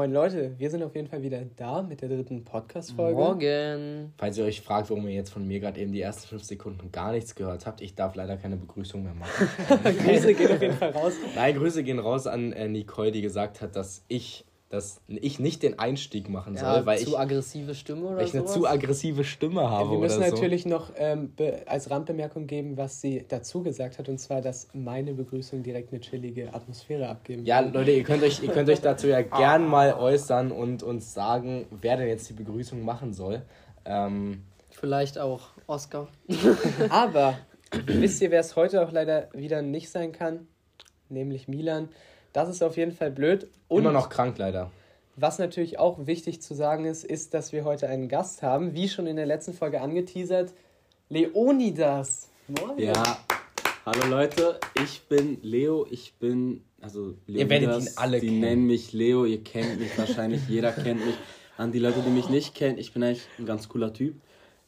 Moin Leute, wir sind auf jeden Fall wieder da mit der dritten Podcast-Folge. Morgen. Falls ihr euch fragt, warum ihr jetzt von mir gerade eben die ersten fünf Sekunden gar nichts gehört habt, ich darf leider keine Begrüßung mehr machen. Grüße gehen auf jeden Fall raus. Nein, Grüße gehen raus an äh, Nicole, die gesagt hat, dass ich, dass ich nicht den Einstieg machen soll, Ja, weil zu ich, aggressive Stimme oder weil ich eine sowas? zu aggressive Stimme habe Wir müssen oder so. natürlich noch ähm, als Randbemerkung geben, was sie dazu gesagt hat, und zwar, dass meine Begrüßung direkt eine chillige Atmosphäre abgeben Ja. Leute, ihr könnt euch, ihr könnt euch dazu ja gern mal äußern und uns sagen, wer denn jetzt die Begrüßung machen soll. Ähm, Vielleicht auch Oscar. Aber wisst ihr, wer es heute auch leider wieder nicht sein kann? Nämlich Milan. Das ist auf jeden Fall blöd. Und immer noch krank leider. was natürlich auch wichtig zu sagen ist, ist, dass wir heute einen Gast haben, wie schon in der letzten Folge angeteasert. Leonidas. Moin. Ja, hallo Leute, ich bin Leo, ich bin, also Leo, Ihr werdet ihn alle die kennen. nennen mich Leo, ihr kennt mich wahrscheinlich, jeder kennt mich. An die Leute, die mich nicht kennen, ich bin eigentlich ein ganz cooler Typ.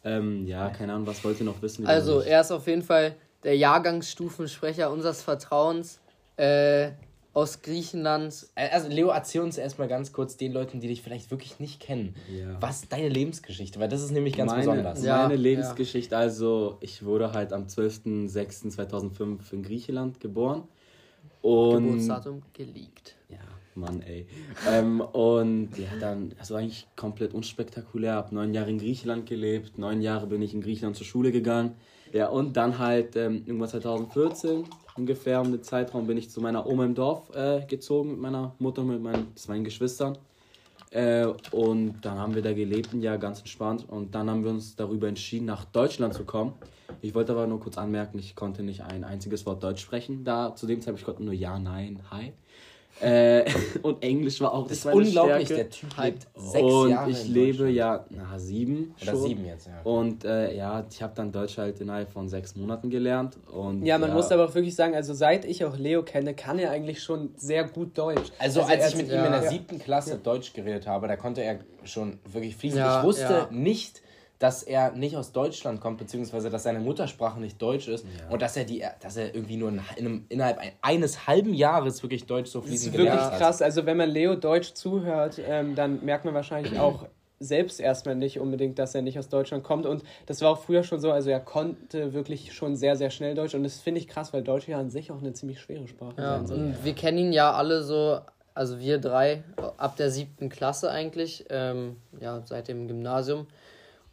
Ähm, ja, keine Ahnung, was wollt ihr noch wissen? Also, er ist auf jeden Fall der Jahrgangsstufensprecher unseres Vertrauens äh, aus Griechenland. Äh, Also Leo, erzähl uns erstmal ganz kurz den Leuten, die dich vielleicht wirklich nicht kennen. Ja. Was ist deine Lebensgeschichte? Weil das ist nämlich ganz meine, besonders. Ja, Meine Lebensgeschichte, also ich wurde halt am 12.06.2005 in Griechenland geboren. Und Geburtsdatum geleakt. Ja, Mann, ey. ähm, und ja, dann, also eigentlich komplett unspektakulär. Hab neun Jahre in Griechenland gelebt. Neun Jahre bin ich in Griechenland zur Schule gegangen. Ja, und dann halt ähm, irgendwann 2014 ungefähr um den Zeitraum bin ich zu meiner Oma im Dorf äh, gezogen mit meiner Mutter und mit meinen, meinen Geschwistern. Äh, und dann haben wir da gelebt, ein Jahr ganz entspannt. Und dann haben wir uns darüber entschieden, nach Deutschland zu kommen. Ich wollte aber nur kurz anmerken, ich konnte nicht ein einziges Wort Deutsch sprechen. Da zu dem Zeitpunkt ich konnte nur Ja, Nein, Hi. Äh, und Englisch war auch Das ist unglaublich, Stärke. der Typ lebt sechs und Jahre ich in lebe ja, na, sieben Oder schon. sieben jetzt, ja. Und äh, ja, ich habe dann Deutsch halt innerhalb von sechs Monaten gelernt. Und, Ja, man muss aber auch wirklich sagen, also seit ich auch Leo kenne, kann er eigentlich schon sehr gut Deutsch. Also, als er- ich mit ja. ihm in der Ja. siebten Klasse Deutsch geredet habe, da konnte er schon wirklich fließend. Ja, ich wusste ja. nicht, dass er nicht aus Deutschland kommt, beziehungsweise dass seine Muttersprache nicht Deutsch ist und dass er die, dass er irgendwie nur in einem, innerhalb ein, eines halben Jahres wirklich Deutsch so Das fließend ist wirklich gelernt hat. krass. Also wenn man Leo Deutsch zuhört, ähm, dann merkt man wahrscheinlich auch selbst erstmal nicht unbedingt, dass er nicht aus Deutschland kommt. Und das war auch früher schon so. Also er konnte wirklich schon sehr, sehr schnell Deutsch. Und das finde ich krass, weil Deutsch ja an sich auch eine ziemlich schwere Sprache Ja, sein soll. und wir kennen ihn ja alle so, also wir drei, ab der siebten Klasse eigentlich, ähm, ja, seit dem Gymnasium.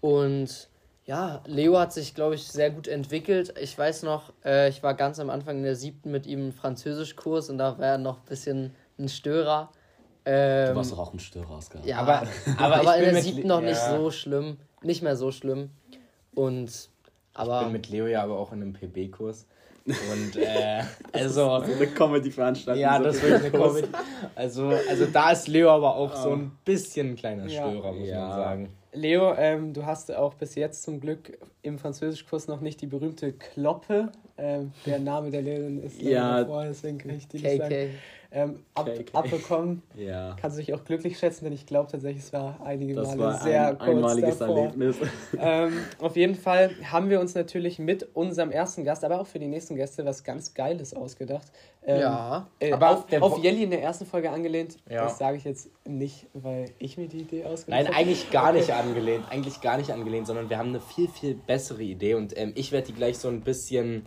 Und ja, Leo hat sich, glaube ich, sehr gut entwickelt. Ich weiß noch, äh, ich war ganz am Anfang in der siebten mit ihm im Französischkurs und da war er noch ein bisschen ein Störer. Ähm, Du warst doch auch ein Störer, Oscar. ja, Aber- aber aber, ich bin in der siebten Le- noch nicht ja. so schlimm. Nicht mehr so schlimm. Und, Ich aber. bin mit Leo ja aber auch in einem PB-Kurs. Und äh, also. eine Comedy-Veranstaltung. Ja, so das wird eine. Comedy. Also, also da ist Leo aber auch so ein bisschen ein kleiner Ja. Störer, muss Ja. man sagen. Leo, ähm, du hast auch bis jetzt zum Glück im Französischkurs noch nicht die berühmte Kloppe. Ähm, der Name der Lehrerin ist Ja. davor, deswegen kann ich die nicht sagen. Ähm, ab, KK. abbekommen. Ja, Kannst du dich auch glücklich schätzen, denn ich glaube tatsächlich, es war einige das Male war sehr ein kurz einmaliges davor. Erlebnis. ähm, auf jeden Fall haben wir uns natürlich mit unserem ersten Gast, aber auch für die nächsten Gäste was ganz Geiles ausgedacht. Ähm, Ja. Äh, Aber auf, der auf Jelly in der ersten Folge angelehnt. Ja. Das sage ich jetzt nicht, weil ich mir die Idee ausgedacht Nein, habe. eigentlich gar Okay. nicht angelehnt. Eigentlich gar nicht angelehnt, sondern wir haben eine viel, viel bessere Idee und ähm, ich werde die gleich so ein bisschen,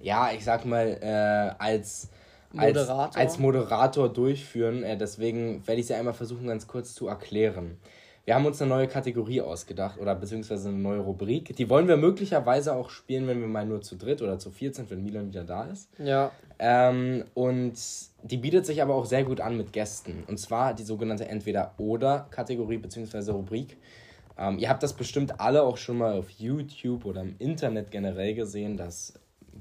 ja, ich sag mal, äh, als Moderator. als Moderator durchführen. Äh, deswegen werde ich sie einmal versuchen, ganz kurz zu erklären. Wir haben uns eine neue Kategorie ausgedacht oder beziehungsweise eine neue Rubrik. Die wollen wir möglicherweise auch spielen, wenn wir mal nur zu dritt oder zu viert sind, wenn Milan wieder da ist. Ja. Ähm, und die bietet sich aber auch sehr gut an mit Gästen. Und zwar die sogenannte Entweder-Oder-Kategorie bzw. Rubrik. Ähm, ihr habt das bestimmt alle auch schon mal auf YouTube oder im Internet generell gesehen, dass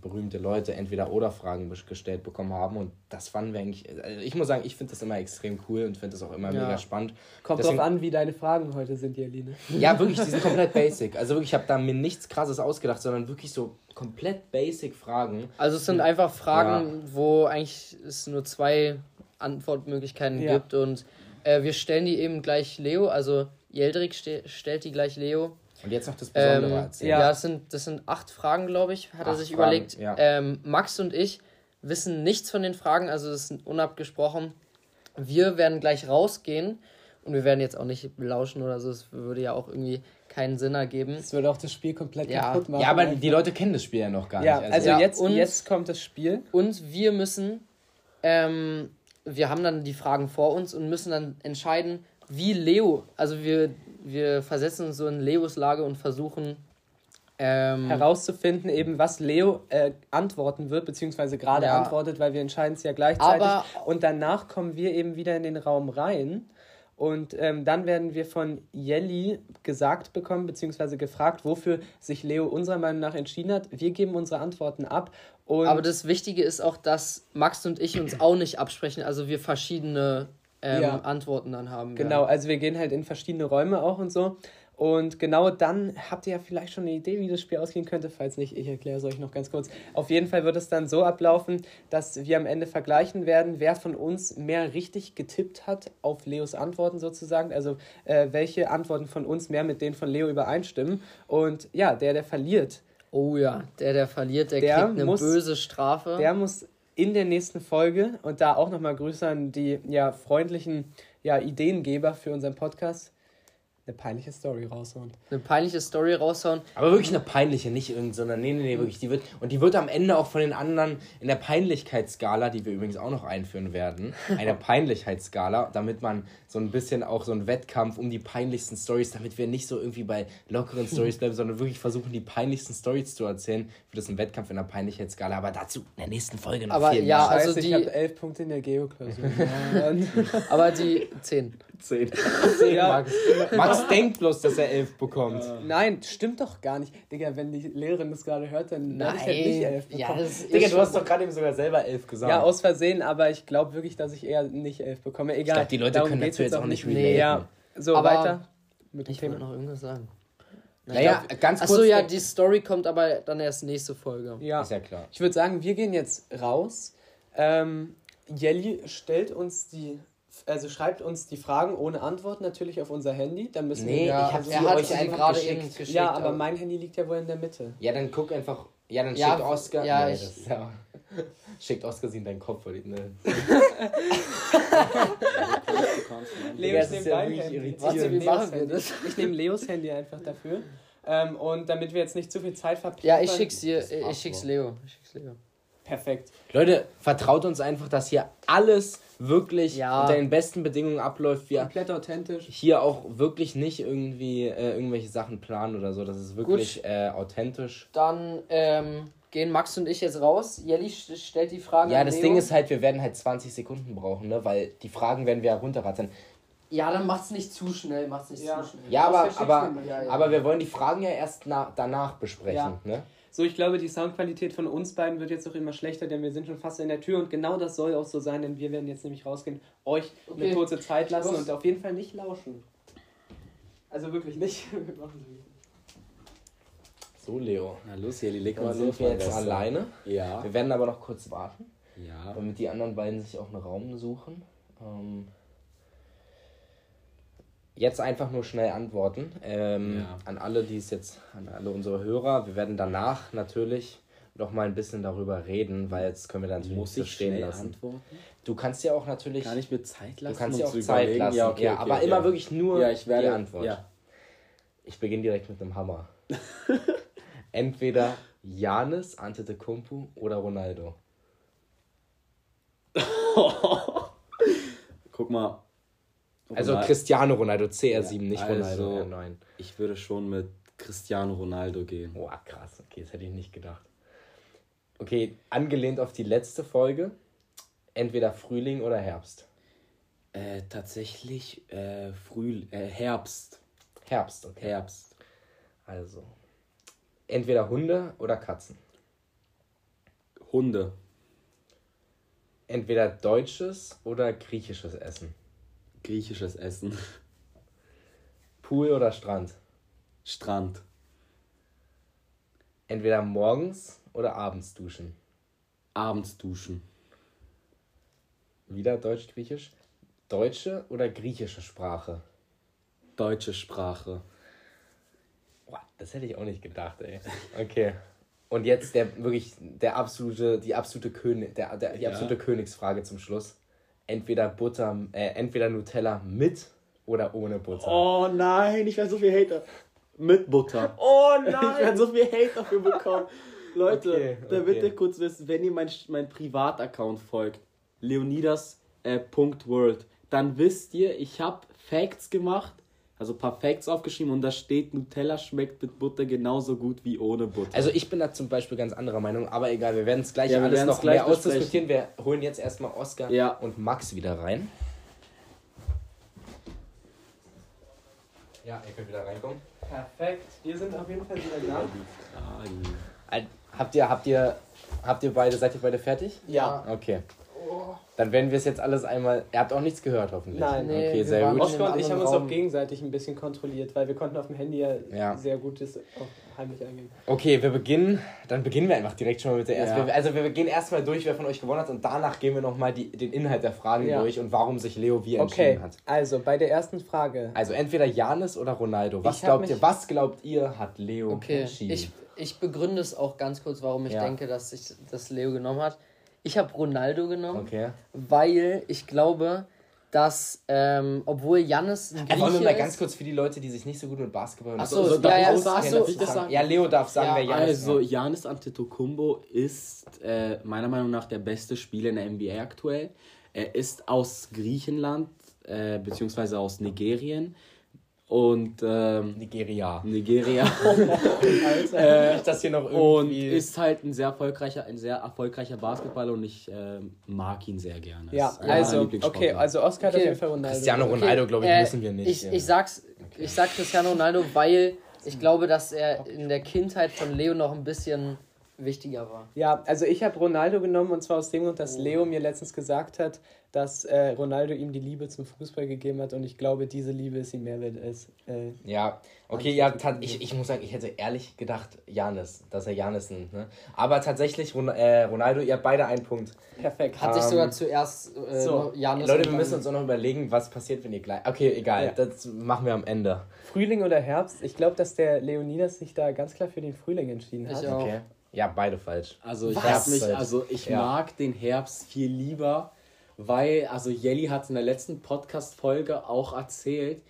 berühmte Leute Entweder-Oder-Fragen bes- gestellt bekommen haben. Und das fanden wir eigentlich, also ich muss sagen, ich finde das immer extrem cool und finde das auch immer Ja. mega spannend. Kommt Deswegen- drauf an, wie deine Fragen heute sind, Jeline. Ja, wirklich, die sind komplett basic. Also wirklich, ich habe da mir nichts krasses ausgedacht, sondern wirklich so komplett basic Fragen. Also es sind einfach Fragen, wo eigentlich es nur zwei Antwortmöglichkeiten Ja. gibt und äh, wir stellen die eben gleich Leo, also Jeldrik ste stellt die gleich Leo. Und jetzt noch das Besondere Ähm, erzählen. ja, das, sind, das sind acht Fragen, glaube ich, hat er Acht sich Fragen, überlegt. ja. Ähm, Max und ich wissen nichts von den Fragen, also das ist unabgesprochen. wir werden gleich rausgehen und wir werden jetzt auch nicht belauschen oder so. Es würde ja auch irgendwie keinen Sinn ergeben. Das würde auch das Spiel komplett Ja. kaputt machen. Ja, aber einfach. die Leute kennen das Spiel ja noch gar Ja, nicht. also Ja, jetzt, und- jetzt kommt das Spiel. Und wir müssen, ähm, wir haben dann die Fragen vor uns und müssen dann entscheiden, wie Leo, also wir, wir versetzen uns so in Leos Lage und versuchen ähm, herauszufinden, eben was Leo äh, antworten wird, beziehungsweise gerade Ja. antwortet, weil wir entscheiden es ja gleichzeitig. Aber- und danach kommen wir eben wieder in den Raum rein. Und ähm, dann werden wir von Jelly gesagt bekommen, beziehungsweise gefragt, wofür sich Leo unserer Meinung nach entschieden hat. Wir geben unsere Antworten ab. Aber das Wichtige ist auch, dass Max und ich uns auch nicht absprechen, also wir verschiedene ähm, Ja. Antworten dann haben. Genau, werden. also wir gehen halt in verschiedene Räume auch und so. Und genau dann habt ihr ja vielleicht schon eine Idee, wie das Spiel ausgehen könnte. Falls nicht, ich erkläre es euch noch ganz kurz. Auf jeden Fall wird es dann so ablaufen, dass wir am Ende vergleichen werden, wer von uns mehr richtig getippt hat auf Leos Antworten sozusagen. Also äh, welche Antworten von uns mehr mit denen von Leo übereinstimmen. Und ja, der, der verliert, Oh ja, der, der verliert, der, Der kriegt eine muss- böse Strafe. der muss in der nächsten Folge, und da auch nochmal Grüße an die ja, freundlichen ja, Ideengeber für unseren Podcast, eine peinliche Story raushauen. eine peinliche Story raushauen. Aber wirklich eine peinliche, nicht irgend, sondern nee, nee, nee, wirklich. Die wird, und die wird am Ende auch von den anderen in der Peinlichkeitsskala, die wir übrigens auch noch einführen werden, eine Peinlichkeitsskala, damit man so ein bisschen auch so einen Wettkampf um die peinlichsten Stories, damit wir nicht so irgendwie bei lockeren Stories bleiben, sondern wirklich versuchen, die peinlichsten Stories zu erzählen, wird es ein Wettkampf in der Peinlichkeitsskala. Aber dazu in der nächsten Folge noch Aber viel ja, mehr. also Scheiße, die- ich habe elf Punkte in der Geoklausur. Aber die 10. Zehn. ja, Max, Max denkt bloß, dass er elf bekommt. nein, stimmt doch gar nicht. Digga, wenn die Lehrerin das gerade hört, dann werde ich halt nicht elf ja, bekommen. das ist Digga, du hast doch gerade eben sogar selber elf gesagt. Ja, aus Versehen, aber ich glaube wirklich, dass ich eher nicht elf bekomme. Egal. glaub, die Leute darum können dazu jetzt auch nicht Nee, relaten. ja. So, Aber weiter mit dem Ich Thema. noch irgendwas sagen. naja, ganz kurz. Achso, ja, die Story kommt aber dann erst nächste Folge. Ja. Ist ja klar. Ich würde sagen, wir gehen jetzt raus. Ähm, Jelly stellt uns die, also schreibt uns die Fragen ohne Antwort natürlich auf unser Handy. Dann müssen Nee, wir Ja, ich hab's er sie hat euch sie einfach gerade geschickt. eben geschickt. Ja, aber mein Handy liegt ja wohl in der Mitte. Ja, dann guck einfach. Ja, dann Ja, schickt Oscar. ja, nee, ich- das ja, schickt Oscar sie in deinen Kopf. Weil die, ne. Leo, ich ist nehme ja dein Handy. Warte, wie Leos machen wir Handy. das? Ich nehme Leos Handy einfach dafür. Ähm, und damit wir jetzt nicht zu viel Zeit verplanen. Ja, ich schick's dir, ich schick's. Leo. Ich schick's Leo. Perfekt. Leute, vertraut uns einfach, dass hier alles wirklich Ja. unter den besten Bedingungen abläuft. Wir Komplett authentisch. hier auch wirklich nicht irgendwie äh, irgendwelche Sachen planen oder so. Das ist wirklich äh, authentisch. Dann ähm, gehen Max und ich jetzt raus. Jelly st- stellt die Fragen Ja, an das Leo. Ding ist halt, wir werden halt 20 Sekunden brauchen, ne? Weil die Fragen werden wir ja runterrattern. Ja, dann macht's nicht zu schnell, macht's nicht Ja. zu schnell. Ja, aber, aber? Ja, aber wir wollen die Fragen ja erst na, danach besprechen. Ja. Ne? So, ich glaube, die Soundqualität von uns beiden wird jetzt auch immer schlechter, denn wir sind schon fast in der Tür und genau das soll auch so sein, denn wir werden jetzt nämlich rausgehen, euch eine Okay. kurze Zeit lassen und auf jeden Fall nicht lauschen. Also wirklich nicht. Wir machen So, Leo. Na los, Jelly, leg mal Dann sind wir jetzt alleine. Ja. Wir werden aber noch kurz warten, Ja. damit die anderen beiden sich auch einen Raum suchen. Ähm, jetzt einfach nur schnell antworten. Ähm, Ja. An alle, die es jetzt, an alle unsere Hörer. Wir werden danach natürlich noch mal ein bisschen darüber reden, weil jetzt können wir dann Muss ich stehen lassen. antworten? Du kannst ja auch natürlich. Kann ich mir Zeit lassen? Du kannst dir auch Zeit überlegen? lassen. Ja, okay, okay, aber okay. immer wirklich nur ja, ich werde, die Antwort. Ja. Ich beginne direkt mit einem Hammer. Entweder Janis Antetokounmpo oder Ronaldo. Guck mal. Also Ronal- Cristiano Ronaldo, CR7, Ja, nicht also- Ronaldo R9. Ich würde schon mit Cristiano Ronaldo gehen. Boah, krass. Okay, das hätte ich nicht gedacht. Okay, angelehnt auf die letzte Folge. Entweder Frühling oder Herbst. Äh, tatsächlich äh, Früh, äh, Herbst. Herbst, okay. Herbst. Also. Entweder Hunde oder Katzen. Hunde. Entweder deutsches oder griechisches Essen. Griechisches Essen. Pool oder Strand. Strand. Entweder morgens oder abends duschen. Abends duschen. Wieder Deutsch-Griechisch. Deutsche oder griechische Sprache? Deutsche Sprache. Boah, das hätte ich auch nicht gedacht, ey. Okay. Und jetzt der wirklich der absolute, die absolute König, der, der, die Ja. absolute Königsfrage zum Schluss. Entweder Butter, äh, entweder Nutella mit oder ohne Butter. Oh nein, ich werde so viel Hater. Mit Butter. Oh Ich werde so viel Hate dafür bekommen. Leute, Okay, da okay. bitte kurz wissen, wenn ihr mein, mein Privataccount folgt, leonidas.world, äh, World, dann wisst ihr, ich habe Facts gemacht, also ein paar Facts aufgeschrieben und da steht, Nutella schmeckt mit Butter genauso gut wie ohne Butter. Also ich bin da zum Beispiel ganz anderer Meinung, aber egal, wir werden es gleich Ja, wir alles noch gleich mehr besprechen. ausdiskutieren. Wir holen jetzt erstmal Oscar Ja. und Max wieder rein. Ja, ihr könnt wieder reinkommen. Perfekt. Wir sind auf jeden Fall wieder da. Habt ihr, habt ihr, habt ihr beide, seid ihr beide fertig? Ja. Okay. Dann werden wir es jetzt alles einmal. Ihr habt auch nichts gehört, hoffentlich. Nein. Nee, okay, wir sehr waren gut. Oskar und ich haben uns auch gegenseitig ein bisschen kontrolliert, weil wir konnten auf dem Handy ja, Ja. sehr gutes auch heimlich eingeben. Okay, wir beginnen. Dann beginnen wir einfach direkt schon mal mit der ersten. Ja. Wir- Also wir gehen erstmal durch, wer von euch gewonnen hat und danach gehen wir nochmal den Inhalt der Fragen Ja. durch und warum sich Leo wie Okay, entschieden hat. also bei der ersten Frage. Also entweder Janis oder Ronaldo. Was glaubt ihr, was glaubt ihr, hat Leo Okay, entschieden? ich, ich begründe es auch ganz kurz, warum ich Ja. denke, dass ich das Leo genommen hat. Ich habe Ronaldo genommen, okay. weil ich glaube, dass, ähm, obwohl Jannis ein Grieche mal ganz ist, kurz für die Leute, die sich nicht so gut mit Basketball und so so, so, ja, ich ja, so, Darf ich das sagen? Ja, Leo darf sagen, Ja, wer Janis Also, ist. Janis Antetokounmpo ist äh, meiner Meinung nach der beste Spieler in der NBA aktuell. Er ist aus Griechenland, äh, beziehungsweise aus Nigerien. Und ähm, Nigeria. Nigeria. Äh, ist das hier noch und irgendwie... ist halt ein sehr erfolgreicher, ein sehr erfolgreicher Basketballer und ich ähm, mag ihn sehr gerne. Ja, also, okay, also Oscar hat auf Okay. jeden Fall Ronaldo. Cristiano. Ronaldo, glaube ich, äh, müssen wir nicht. Ich, ja. ich, sag's, ich sag Cristiano Ronaldo, weil ich glaube, dass er in der Kindheit von Leo noch ein bisschen wichtiger war. Ja, also ich habe Ronaldo genommen und zwar aus dem Grund, dass Leo mir letztens gesagt hat, dass äh, Ronaldo ihm die Liebe zum Fußball gegeben hat und ich glaube, diese Liebe ist ihm mehr wert als. Äh, Ja, okay, ja, ich, ich muss sagen, ich hätte ehrlich gedacht, Janis, dass er Janis nimmt. Ne? Aber tatsächlich, Ron äh, Ronaldo, ihr habt beide einen Punkt. perfekt. Hat sich Ähm, sogar zuerst äh, so, Janus Leute, wir müssen uns auch noch überlegen, was passiert, wenn ihr gleich. Okay, egal, Ja. das machen wir am Ende. Frühling oder Herbst? Ich glaube, dass der Leonidas sich da ganz klar für den Frühling entschieden hat. Ich auch. Okay. Ja, beide falsch. Also ich hab mich, also ich Ja. mag den Herbst viel lieber, weil, also Jelly hat in der letzten Podcast-Folge auch erzählt,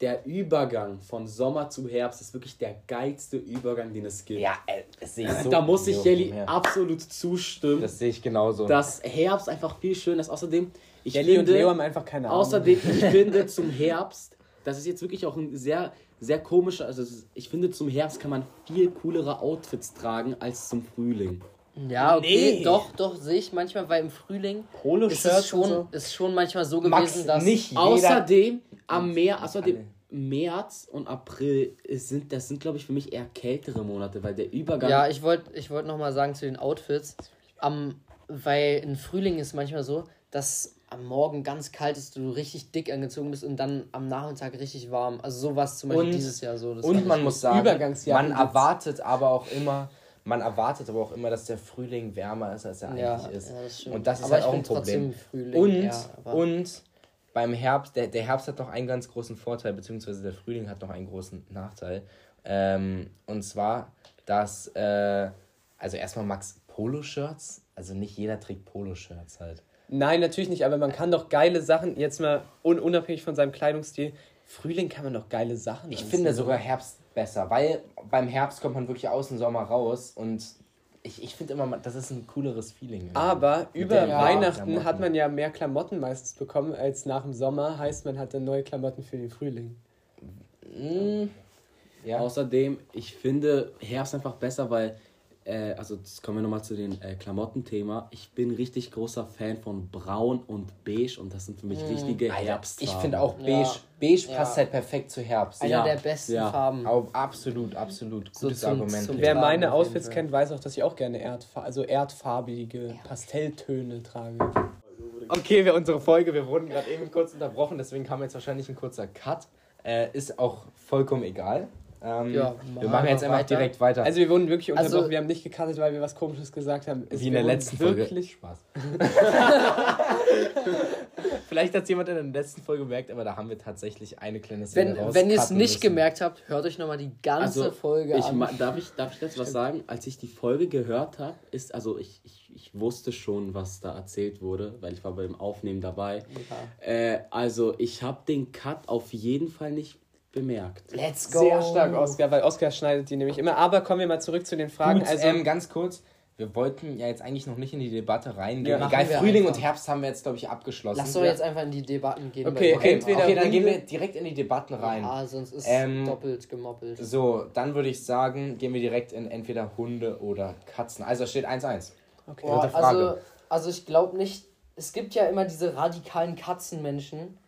der Übergang von Sommer zu Herbst ist wirklich der geilste Übergang, den es gibt. Ja, äh, das sehe ich so. da muss ich Jelly ja. absolut zustimmen, Das sehe ich genauso. dass Herbst einfach viel schöner ist. Außerdem, ich Jelly und finde, Leo haben einfach keine Ahnung. Außerdem, ich finde zum Herbst, das ist jetzt wirklich auch ein sehr, sehr komischer, also es ist- ich finde zum Herbst kann man viel coolere Outfits tragen als zum Frühling. Ja, okay, Nee. doch, doch, sehe ich manchmal, weil im Frühling ist Poloshirts es schon, so. ist schon manchmal so Max, gewesen, dass. nicht jeder. Außerdem am Meer, außerdem März und April ist- sind, das sind glaube ich für mich eher kältere Monate, weil der Übergang. Ja, ich wollte ich wollt nochmal sagen zu den Outfits. Am, weil im Frühling ist manchmal so, dass am Morgen ganz kalt ist, du richtig dick angezogen bist und dann am Nachmittag richtig warm. Also so war es zum Beispiel Und- dieses Jahr so. Das Und man muss sagen, man erwartet aber auch immer, man erwartet aber auch immer, dass der Frühling wärmer ist, als er ja, eigentlich ist. Ja, das. Und das ist aber halt auch ein Problem. Frühling, Und, ja, und beim Herbst, der, der Herbst hat noch einen ganz großen Vorteil, beziehungsweise der Frühling hat noch einen großen Nachteil. Ähm, und zwar, dass, äh, also erstmal Max Poloshirts, also nicht jeder trägt Poloshirts halt. Nein, natürlich nicht, aber man kann doch geile Sachen, jetzt mal un unabhängig von seinem Kleidungsstil, Frühling kann man doch geile Sachen Ich anziehen. finde sogar Herbst besser, weil beim Herbst kommt man wirklich aus dem Sommer raus und ich, ich finde immer, das ist ein cooleres Feeling. irgendwie. Aber über den Weihnachten Klamotten. hat man ja mehr Klamotten meistens bekommen als nach dem Sommer. Heißt, man hatte neue Klamotten für den Frühling. Mm, ja. Außerdem, ich finde Herbst einfach besser, weil, äh, also jetzt kommen wir nochmal zu den äh, Klamottenthema. Ich bin richtig großer Fan von Braun und Beige und das sind für mich richtige Alter, Herbstfarben. ich finde auch beige, Ja. beige Ja. passt halt perfekt zu Herbst. Einer Ja, der besten ja. Farben. Auch absolut, absolut. So Gutes zum- Argument. zum-. Wer meine Outfits kennt, weiß auch, dass ich auch gerne erdfa also erdfarbige Pastelltöne trage. Okay, wir, unsere Folge, wir wurden gerade eben kurz unterbrochen, deswegen kam jetzt wahrscheinlich ein kurzer Cut. Äh, ist auch vollkommen egal. Ähm, Ja, wir machen jetzt einfach weiter. direkt weiter. Also wir wurden wirklich unterbrochen, Also- wir haben nicht gekartet, weil wir was komisches gesagt haben. Es Wie in der letzten Folge. wirklich Spaß. Vielleicht hat es jemand in der letzten Folge gemerkt, aber da haben wir tatsächlich eine kleine Szene Wenn, wenn ihr es nicht müssen. gemerkt habt, hört euch nochmal die ganze Also, Folge ich, an. darf, ich, darf ich dazu was sagen? Als ich die Folge gehört habe, ist, also ich, ich, ich wusste schon, was da erzählt wurde, weil ich war beim Aufnehmen dabei. Äh, also ich habe den Cut auf jeden Fall nicht bemerkt. Let's go. sehr stark Oscar, weil Oscar schneidet die nämlich immer. Aber kommen wir mal zurück zu den Fragen. Gut, also ähm, ganz kurz. Wir wollten ja jetzt eigentlich noch nicht in die Debatte reingehen. Ja, Egal, Frühling einfach. und Herbst haben wir jetzt, glaube ich, abgeschlossen. Lass doch jetzt einfach in die Debatten gehen. Okay, Okay, Entweder okay, dann gehen wir direkt in die Debatten rein. Ja, sonst ist Ähm, doppelt gemoppelt. So, dann würde ich sagen, gehen wir direkt in entweder Hunde oder Katzen. Also es steht 1-1. okay. Boah, also, also ich glaube nicht, es gibt ja immer diese radikalen Katzenmenschen.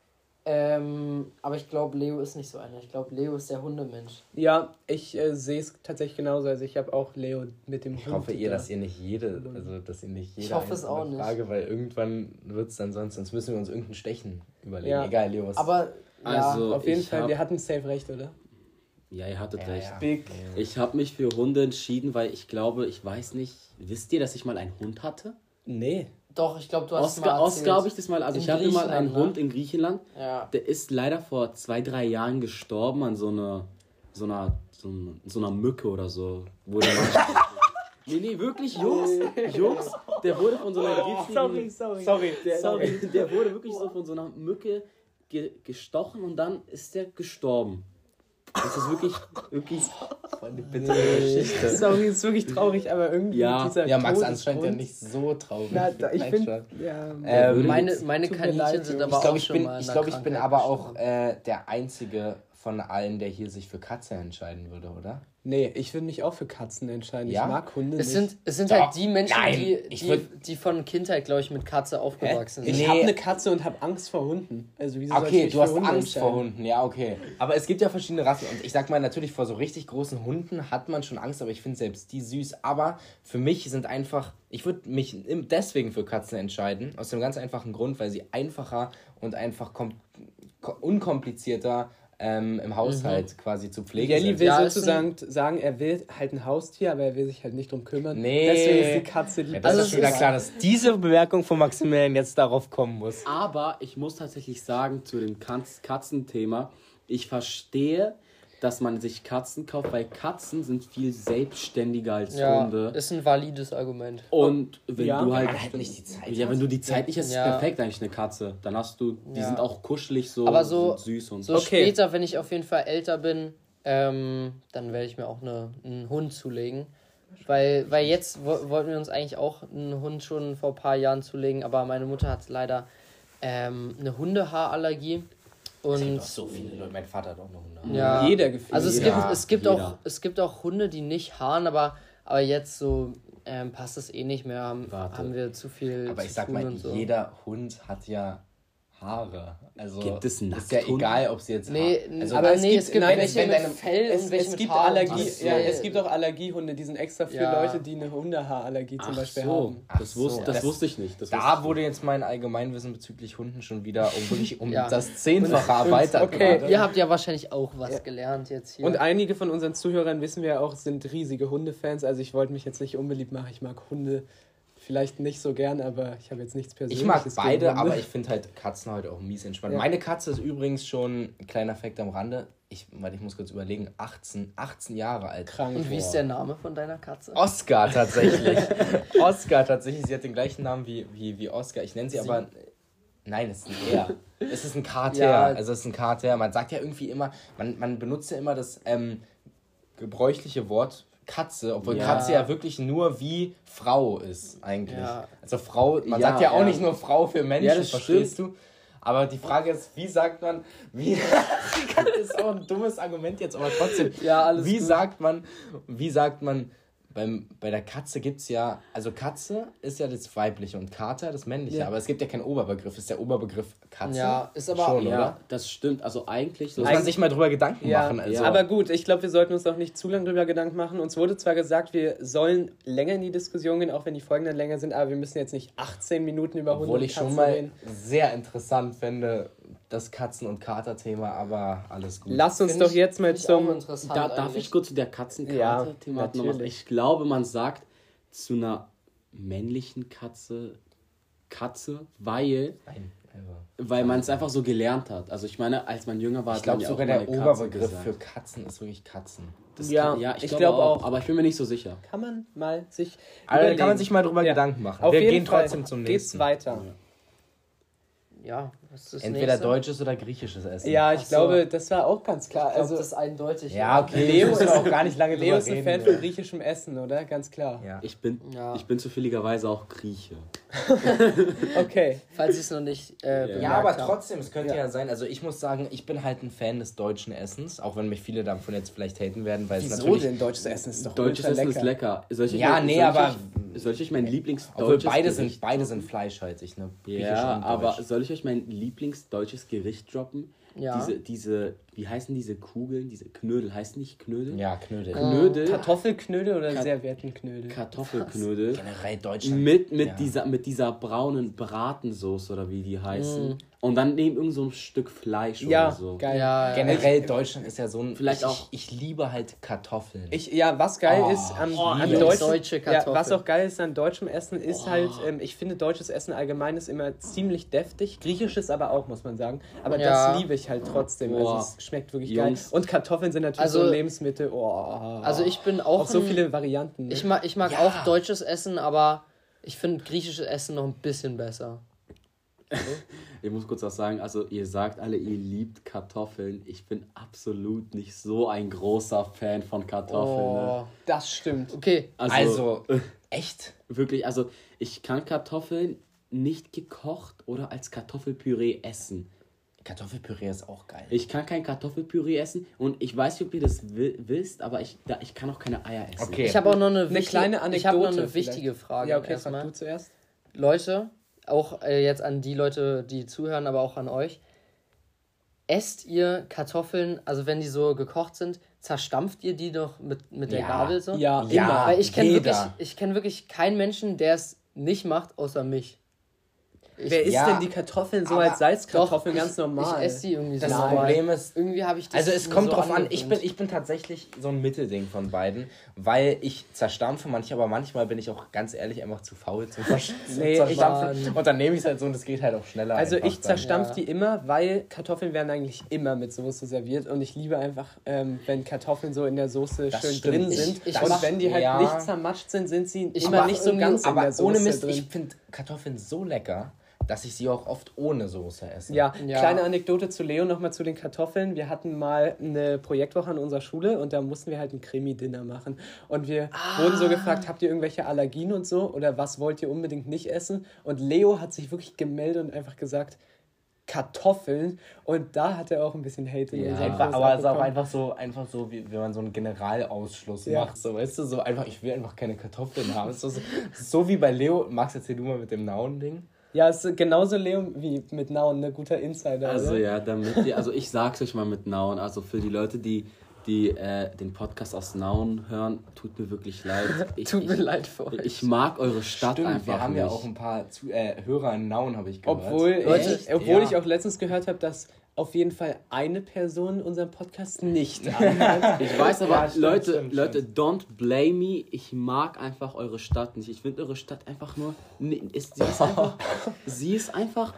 Ähm, aber ich glaube, Leo ist nicht so einer. Ich glaube, Leo ist der Hundemensch. Ja, ich äh, sehe es tatsächlich genauso. Also ich habe auch Leo mit dem Ich hoffe ihr, da. dass ihr nicht jede, also dass ihr nicht jede Ich hoffe es auch nicht. Frage, weil irgendwann wird es dann sonst, sonst müssen wir uns irgendeinen Stechen überlegen. Ja. Egal, Leo, was Aber ja, Also Auf jeden ich Fall, hab, wir hatten safe recht, oder? Ja, ihr hattet Ja, recht. ja. Big. Ich habe mich für Hunde entschieden, weil ich glaube, ich weiß nicht, wisst ihr, dass ich mal einen Hund hatte? Nee. Doch, ich glaube, du hast Oscar, mal Oscar erzählt. habe ich das mal, also In ich hatte mal einen ne? Hund in Griechenland, Ja. der ist leider vor zwei, drei Jahren gestorben an so einer, so einer, so einer, so einer Mücke oder so. Wo der nee, nee, wirklich, Jungs, Jungs, der wurde von so einer giftigen, sorry. Sorry, der, sorry. der wurde wirklich so von so einer Mücke ge gestochen und dann ist der gestorben. Das ist wirklich, wirklich, eine bittere Geschichte. Sorry, ist wirklich traurig, aber irgendwie Ja. dieser Ja, Max anscheinend ja nicht so traurig. Na, da, ich Spaß. ja, Ähm, würde Meine, meine Kaninchen leid, sind aber ich glaube, auch ich schon bin, ich, einer glaub, ich bin aber auch äh, der Einzige von allen, der hier sich für Katze entscheiden würde, oder? nee, ich würde mich auch für Katzen entscheiden. Ja? Ich mag Hunde Es nicht. sind, es sind Doch. halt die Menschen, Nein, die, ich die, würd- die von Kindheit, glaube ich, mit Katze aufgewachsen ich sind. Nee. habe eine Katze und habe Angst vor Hunden. Also wieso soll ich Okay, mich du für hast Hunde Angst vor? Hunden, ja, okay. Aber es gibt ja verschiedene Rassen und ich sag mal, natürlich vor so richtig großen Hunden hat man schon Angst, aber ich finde selbst die süß. Aber für mich sind einfach, ich würde mich deswegen für Katzen entscheiden, aus dem ganz einfachen Grund, weil sie einfacher und einfach kom ko- unkomplizierter ähm, im Haushalt quasi zu pflegen sind. will Ja, ist sozusagen sagen, er will halt ein Haustier, aber er will sich halt nicht drum kümmern. Nee. Deswegen ist die Katze die Ja, Also das ist es schon wieder ist- klar, dass diese Bemerkung von Maximilian jetzt darauf kommen muss. aber ich muss tatsächlich sagen, zu dem Katz Katzenthema, ich verstehe, dass man sich Katzen kauft, weil Katzen sind viel selbstständiger als Ja, Hunde. ist ein valides Argument. Und wenn Ja. du halt, Aber halt nicht die Zeit Ja, wenn du die Zeit nicht hast, ist Ja. perfekt eigentlich eine Katze. Dann hast du, die Ja. sind auch kuschelig so, Aber so- süß und So Okay. später, wenn ich auf jeden Fall älter bin, ähm, dann werde ich mir auch eine, einen Hund zulegen. Weil, weil jetzt wo, wollten wir uns eigentlich auch einen Hund schon vor ein paar Jahren zulegen, aber meine Mutter hat leider ähm, eine Hundehaarallergie. Und so viele Leute. Mein Vater hat auch eine Hunde. ja, Jeder gefühlt. Also es Jeder. gibt, es gibt Jeder. auch es gibt auch Hunde, die nicht haaren, aber, aber jetzt so ähm, passt es eh nicht mehr. Haben, Warte. haben wir zu viel Aber zu ich sag tun mal, so. jeder Hund hat ja Haare. Also Gibt es ist ja egal, ob sie jetzt Nee, Haar- also, aber es nee, gibt- es gibt nein, welche mit deine- Fell es, und welche es mit gibt Haaren. Allergie, so. ja, es gibt auch Allergiehunde, die sind extra für Ja. Leute, die eine Hundehaarallergie zum Ach Beispiel so, haben. Ach das, so, wusste, das, das- wusste ich nicht. Das da ich wurde jetzt mein Allgemeinwissen bezüglich Hunden schon wieder um wirklich um Ja. das Zehnfache erweitert. Okay, gerade. Ihr habt ja wahrscheinlich auch was gelernt jetzt hier. Und einige von unseren Zuhörern wissen wir auch, sind riesige Hundefans. Also ich wollte mich jetzt nicht unbeliebt machen. Ich mag Hunde vielleicht nicht so gern, aber ich habe jetzt nichts Persönliches Ich mag gegen beide, Hunde. aber ich finde halt Katzen heute auch mies entspannt. Ja. Meine Katze ist übrigens schon ein kleiner Fakt am Rande. Ich, warte, ich muss kurz überlegen, 18, 18 Jahre alt. krank. Und wie ist der Name von deiner Katze? Oscar tatsächlich. Oscar tatsächlich. Sie hat den gleichen Namen wie, wie, wie Oscar. Ich nenne sie, aber. Nein, es ist ein R. Es ist ein Kater. Ja. Also es ist ein Kater. Man sagt ja irgendwie immer, man, man benutzt ja immer das ähm, gebräuchliche Wort Katze, obwohl Ja. Katze ja wirklich nur wie Frau ist eigentlich. Ja. Also Frau, man Ja, sagt ja auch nicht nur Frau für Menschen, verstehst du? Aber die Frage ist, wie sagt man, wie, das ist auch ein dummes Argument jetzt, aber trotzdem, wie gut. sagt man, wie sagt man, beim, bei der Katze gibt es ja, also Katze ist ja das weibliche und Kater das männliche, aber es gibt ja keinen Oberbegriff, ist der Oberbegriff Katze? Ja, ist aber- schon, Ja, oder? das stimmt. Also eigentlich, so Muss man sich mal drüber Gedanken Ja, machen. Also. aber gut, ich glaube, wir sollten uns auch nicht zu lange drüber Gedanken machen. Uns wurde zwar gesagt, wir sollen länger in die Diskussion gehen, auch wenn die Folgen dann länger sind, aber wir müssen jetzt nicht 18 Minuten über Hunde Obwohl ich schon Katzen mal reden. sehr interessant fände, das Katzen- und Kater-Thema, aber alles gut. Lass uns Find doch ich- jetzt mal zum. interessant Da, darf ich kurz zu der Ja, Katzenkarte-Thema noch. Ich glaube, man sagt zu einer männlichen Katze Katze, weil, Nein, also. Weil man es einfach so gelernt hat. Also ich meine, als man jünger war, Ich glaube ja sogar auch der Oberbegriff gesagt. für Katzen ist wirklich Katzen. Das Ja, kann, ja, ich, ich glaube glaube auch, auch. aber ich bin mir nicht so sicher. Kann man mal sich. Also, kann man sich mal drüber Ja. Gedanken machen. Auf Wir jeden gehen Fall trotzdem zum geht's nächsten. weiter. Ja, das Entweder nächste? deutsches oder griechisches Essen. Ja, ich so. glaube, das war auch ganz klar. Ich glaube, also, das ist eindeutig. Ja, okay. Leo ist auch gar nicht lange Leo ist ein Fan ja. von griechischem Essen, oder? Ganz klar. Ja. Ich bin, Ja. ich bin zufälligerweise auch Grieche. Okay. Falls ich es noch nicht äh, Ja, aber habe. trotzdem, es könnte Ja. ja. sein. Also ich muss sagen, ich bin halt ein Fan des deutschen Essens, auch wenn mich viele davon jetzt vielleicht haten werden, weil es Wieso natürlich. denn deutsches Essen ist doch Deutsches Essen ist lecker. Soll ich Ja, mal- nee, soll ich aber- Euch, soll ich euch mein Obwohl Lieblingsdeutsches beide sind, Gericht beide sind fleischhaltig, ne? Griechisch Ja, und aber soll ich euch mein Lieblingsdeutsches Gericht droppen? Ja. Diese, diese, wie heißen diese Kugeln? Diese Knödel, heißen nicht Knödel? Ja, Knödel. Knödel, Kartoffelknödel oder Kat- Serviettenknödel? Kartoffelknödel. Generell Deutschland. Mit, mit, Ja. dieser, mit dieser braunen Bratensoße oder wie die heißen. Mm. Und dann neben irgend so ein Stück Fleisch Ja, oder so. geil. Ja. Generell Deutschland ist ja so ein. Vielleicht ich, auch- Ich, ich liebe halt Kartoffeln. Ich, ja, was geil Oh, ist am, oh, am deutschen, deutsche ja, was auch geil ist an deutschem Essen ist Oh. halt, ähm, ich finde deutsches Essen allgemein ist immer ziemlich deftig, griechisches aber auch, muss man sagen. Aber Ja. das liebe ich halt trotzdem. Also es schmeckt wirklich Jungs. geil. Und Kartoffeln sind natürlich Also- so ein Lebensmittel. Oh. Also ich bin auch, auch so viele Varianten. Ne? Ich mag, ich mag Ja. auch deutsches Essen, aber ich finde griechisches Essen noch ein bisschen besser. Ich muss kurz was sagen. Also, ihr sagt alle, ihr liebt Kartoffeln. Ich bin absolut nicht so ein großer Fan von Kartoffeln. Ne? Oh. das stimmt. Okay, also, echt? Wirklich, also ich kann Kartoffeln nicht gekocht oder als Kartoffelpüree essen. Kartoffelpüree ist auch geil. Ich kann kein Kartoffelpüree essen und ich weiß nicht, ob ihr das wi- wisst, aber ich, da, ich kann auch keine Eier essen. Okay. ich habe auch noch eine, Eine wichtige, kleine ich habe noch Anekdote eine wichtige vielleicht. Frage. Ja, okay, erstmal. du zuerst. Leute, auch äh, jetzt an die Leute, die zuhören, aber auch an euch. Esst ihr Kartoffeln, also wenn die so gekocht sind, zerstampft ihr die doch mit, mit der Ja. Gabel so? Ja, Ja. immer. Weil ich kenne wirklich, ich kenne wirklich keinen Menschen, der es nicht macht, außer mich. Wer isst Ja, denn die Kartoffeln so als Salzkartoffeln Doch, ganz ich, normal? Ich esse die irgendwie Das so. Problem ist, Irgendwie habe ich das Also es kommt so drauf an, ich bin, ich bin tatsächlich so ein Mittelding von beiden, weil ich zerstampfe manche, aber manchmal bin ich auch ganz ehrlich einfach zu faul zum Nee, ich- Zerstampfen. Mann. Und dann nehme ich es halt so und es geht halt auch schneller. Also ich dann. zerstampf Ja. die immer, weil Kartoffeln werden eigentlich immer mit Soße serviert und ich liebe einfach, ähm, wenn Kartoffeln so in der Soße Das schön stimmt. drin Ich- sind. ich und mach- wenn die halt ja. nicht zermatscht sind, sind sie Ich immer nicht so ganz in Aber der Soße ohne Mist, drin. ich finde Kartoffeln so lecker, dass ich sie auch oft ohne Soße esse. Ja, Ja. kleine Anekdote zu Leo nochmal zu den Kartoffeln. Wir hatten mal eine Projektwoche an unserer Schule und da mussten wir halt ein Krimi-Dinner machen. Und wir wurden so gefragt, habt ihr irgendwelche Allergien und so oder was wollt ihr unbedingt nicht essen? Und Leo hat sich wirklich gemeldet und einfach gesagt, Kartoffeln. Und da hat er auch ein bisschen Hate in Ja, einfach, aber es ist auch einfach so, einfach so, wie wenn man so einen Generalausschluss Ja. macht. So, weißt du, so einfach, ich will einfach keine Kartoffeln haben. So, so, so wie bei Leo. Max, erzähl du mal mit dem Nauen-Ding. Ja, es ist genauso Leo wie mit Nauen, ein guter Insider. Also oder? ja, damit ihr, also ich sag's euch mal mit Nauen, also für die Leute, die, die äh, den Podcast aus Nauen hören, tut mir wirklich leid. Ich, Tut mir ich, leid für euch. Ich mag eure Stadt Stimmt, einfach wir haben nicht. ja auch ein paar zu, äh, Hörer in Nauen, habe ich gehört. Obwohl, Leute, ich, obwohl ja. ich auch letztens gehört habe, dass auf jeden Fall eine Person unseren Podcast nicht anhört. Ich weiß aber, Ja, stimmt, Leute, stimmt, Leute, don't blame me. Ich mag einfach eure Stadt nicht. Ich finde eure Stadt einfach nur. Nee, ist, sie ist einfach. sie ist einfach.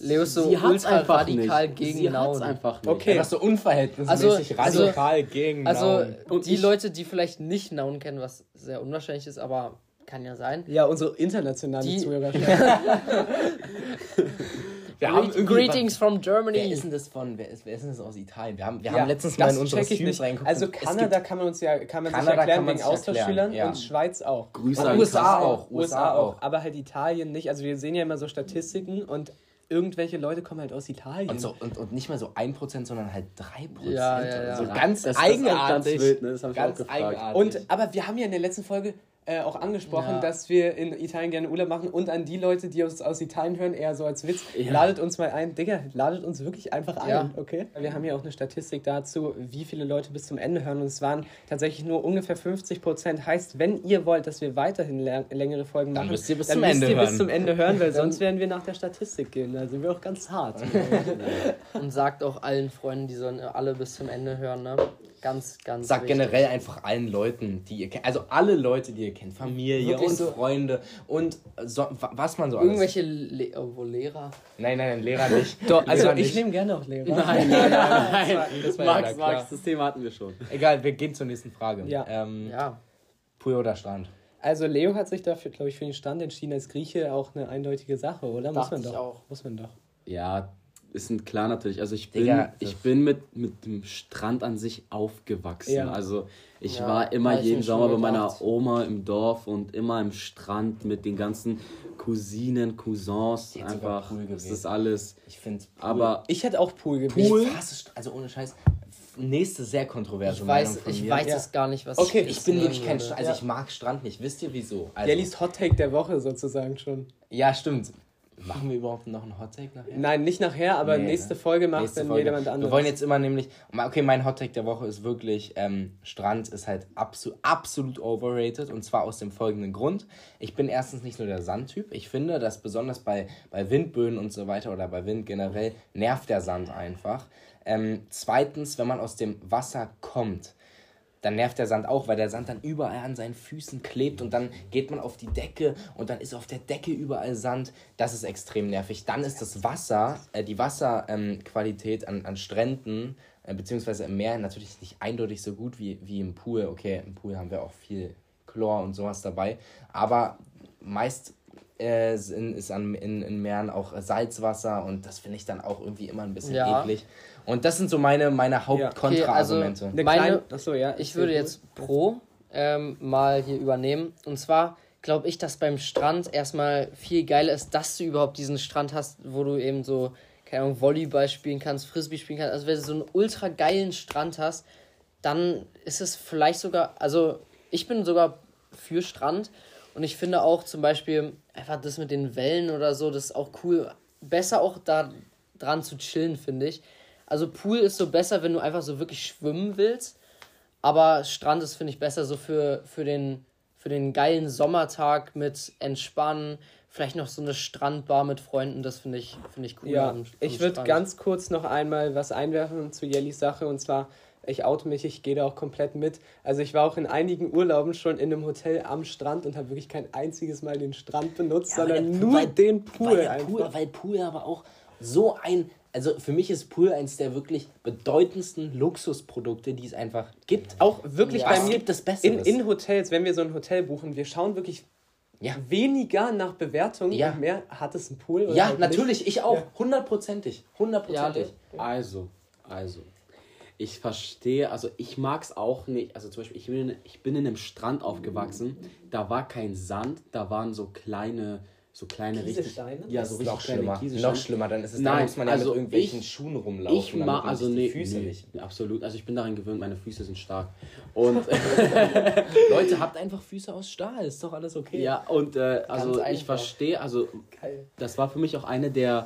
Leo ist so ultra einfach radikal nicht. gegen sie Nauen. einfach nicht. Okay. Einfach so unverhältnismäßig Also- radikal gegen Also Nauen. Und die ich- Leute, die vielleicht nicht Nauen kennen, was sehr unwahrscheinlich ist, aber kann ja sein. Ja, unsere internationale Die- Zuhörerschaft. Wir irgendwie- Greetings from Wer Germany. ist denn das von, wer ist, wer ist denn das aus Italien? Wir haben, wir Ja, haben letztens mal in unsere Streams reingeguckt. Also Kanada kann man uns ja kann man Kanada sich erklären kann man wegen Austauschschülern ja. und Schweiz auch. Grüße und USA Kanada. auch. USA USA auch. Aber halt Italien nicht. Also wir sehen ja immer so Statistiken und irgendwelche Leute kommen halt aus Italien. Und, so, und, und nicht mal so 1%, sondern halt 3%. Ja, ja, ja. So ganz das- das eigenartig. ganz wild, ne? Das Ganz auch gefragt. eigenartig. Und, aber wir haben ja in der letzten Folge äh, auch angesprochen, Ja. dass wir in Italien gerne Urlaub machen und an die Leute, die uns aus Italien hören, eher so als Witz, Ja. ladet uns mal ein. Digga, ladet uns wirklich einfach ein, Ja. okay? Wir haben ja auch eine Statistik dazu, wie viele Leute bis zum Ende hören und es waren tatsächlich nur ungefähr 50 Prozent. Heißt, wenn ihr wollt, dass wir weiterhin lä- längere Folgen Dann machen, müsst ihr bis dann zum müsst Ende ihr bis zum Ende hören, weil sonst werden wir nach der Statistik gehen. Da sind wir auch ganz hart. Und sagt auch allen Freunden, die sollen alle bis zum Ende hören, ne? Ganz, ganz Sagt wichtig. generell einfach allen Leuten, die ihr kennt, also alle Leute, die ihr kennt, Familie Wirklich und so- Freunde und so, wa- was man so alles. Irgendwelche Le oh, wo Lehrer. Nein, nein, nein, Lehrer nicht. Doch, also Lehrer ich nicht. nehme gerne auch Lehrer. Nein, nein, nein, nein. Das war ja Max, klar. Max, das Thema hatten wir schon. Egal, wir gehen zur nächsten Frage. Ja. Ähm, Ja. Pool oder Strand? Also Leo hat sich dafür, glaube ich, für den Stand entschieden als Grieche auch eine eindeutige Sache, oder? Muss Dachte man ich doch. auch. Muss man doch. Ja, ist ein klar natürlich. Also ich bin, Digga, ich bin mit, mit dem Strand an sich aufgewachsen. Ja. Also ich Ja, war immer ich mir jeden Sommer bei meiner. Oma im Dorf und immer im Strand mit den ganzen Cousinen, Cousins. Sogar Einfach, Pool das gewesen. ist alles. Ich finde Aber Ich hätte auch Pool gewählt. Pool. Ich also ohne Scheiß. Nächste sehr kontroverse Ich Meinung weiß, von ich mir. weiß Ja. es gar nicht, was Okay, ich ich bin wirklich kein. Strand. Also ich mag Strand nicht. Wisst ihr wieso? Also, Jellies Hot Take der Woche sozusagen schon. ja, stimmt. Machen wir überhaupt noch einen Hottake nachher? Nein, nicht nachher, aber Nee, nächste ne? Folge macht Nächste dann Folge. jemand anderes. Wir wollen jetzt immer nämlich. Okay, mein Hottake der Woche ist wirklich: ähm, Strand ist halt abso absolut overrated. Und zwar aus dem folgenden Grund. Ich bin erstens nicht nur der Sandtyp. Ich finde, dass besonders bei, bei Windböen und so weiter oder bei Wind generell nervt der Sand einfach. Ähm, zweitens, wenn man aus dem Wasser kommt, dann nervt der Sand auch, weil der Sand dann überall an seinen Füßen klebt und dann geht man auf die Decke und dann ist auf der Decke überall Sand. Das ist extrem nervig. Dann ist das Wasser, äh, die Wasserqualität an, an Stränden äh, beziehungsweise im Meer natürlich nicht eindeutig so gut wie, wie im Pool. Okay, im Pool haben wir auch viel Chlor und sowas dabei, aber meist äh, sind, ist an, in, in Meeren auch Salzwasser und das finde ich dann auch irgendwie immer ein bisschen Ja. eklig. Und das sind so meine, meine. Haupt-Kontra-Argumente. Meine- kleine, achso, ja. Ich würde jetzt Pro ähm, mal hier übernehmen. Und zwar glaube ich, dass beim Strand erstmal viel geiler ist, dass du überhaupt diesen Strand hast, wo du eben so, keine Ahnung, Volleyball spielen kannst, Frisbee spielen kannst. Also wenn du so einen ultra geilen Strand hast, dann ist es vielleicht sogar, also ich bin sogar für Strand und ich finde auch zum Beispiel einfach das mit den Wellen oder so, das ist auch cool. Besser auch da dran zu chillen, finde ich. Also Pool ist so besser, wenn du einfach so wirklich schwimmen willst. Aber Strand ist, finde ich, besser so für, für, den, für den geilen Sommertag mit Entspannen. Vielleicht noch so eine Strandbar mit Freunden, das finde ich, finde ich cool. Ja, am- am ich würde ganz kurz noch einmal was einwerfen zu Jellis Sache und zwar, ich oute mich, ich gehe da auch komplett mit. Also ich war auch in einigen Urlauben schon in einem Hotel am Strand und habe wirklich kein einziges Mal den Strand benutzt, Ja, sondern weil der nur Pool- den Pool weil einfach. Pool, weil Pool aber auch so ein, also für mich ist Pool eins der wirklich bedeutendsten Luxusprodukte, die es einfach gibt. Auch wirklich Ja. bei mir gibt es in, Besseres? in Hotels, wenn wir so ein Hotel buchen, wir schauen wirklich Ja. weniger nach Bewertung Ja. und mehr, hat es einen Pool? oder Ja, halt nicht? natürlich, ich auch. Ja. Hundertprozentig. Hundertprozentig. Also, also. Ich verstehe, also ich mag es auch nicht. Also zum Beispiel, ich bin, in, ich bin in einem Strand aufgewachsen. Da war kein Sand, da waren so kleine, so kleine richtig. Ja, so richtig noch kleine schlimmer. Noch schlimmer, dann ist es, da Nein, muss man ja also mit irgendwelchen ich- Schuhen rumlaufen. Ich mag also nee, die Füße nee, nicht. absolut. Also ich bin darin gewöhnt, meine Füße sind stark. Und Leute, habt einfach Füße aus Stahl, ist doch alles okay. ja, und äh, also ich verstehe, also Geil. das war für mich auch eine der,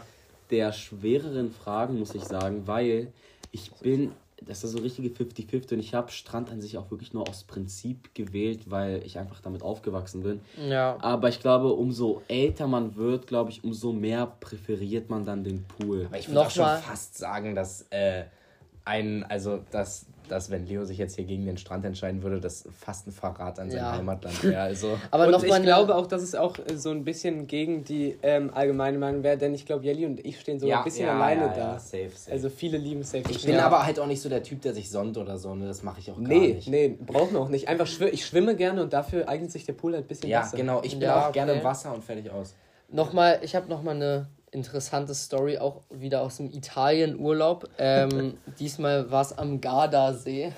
der schwereren Fragen, muss ich sagen, weil ich bin, das ist so richtige 50-50 und ich habe Strand an sich auch wirklich nur aus Prinzip gewählt, weil ich einfach damit aufgewachsen bin. Ja. Aber ich glaube, umso älter man wird, glaube ich, umso mehr präferiert man dann den Pool. Aber ich würde auch schon fast sagen, dass äh, ein, also dass, dass wenn Leo sich jetzt hier gegen den Strand entscheiden würde, das fast ein Verrat an sein Ja. Heimatland wäre. Also Aber und noch ich glaube auch, dass es auch äh, so ein bisschen gegen die ähm, allgemeine Meinung wäre, denn ich glaube, Jelly und ich stehen so ein bisschen alleine da. Ja, safe, safe. Also viele lieben Safe ich bin Ja. aber halt auch nicht so der Typ, der sich sonnt oder so. Ne? Das mache ich auch gar Nee, nicht. nee, brauchen wir auch nicht. Einfach schw ich schwimme gerne und dafür eignet sich der Pool halt ein bisschen Ja, besser. genau. Ich bin Ja, auch gerne okay. im Wasser und fertig aus. Nochmal, ich habe nochmal eine interessante Story, auch wieder aus dem Italien-Urlaub. Ähm, diesmal war es am Gardasee.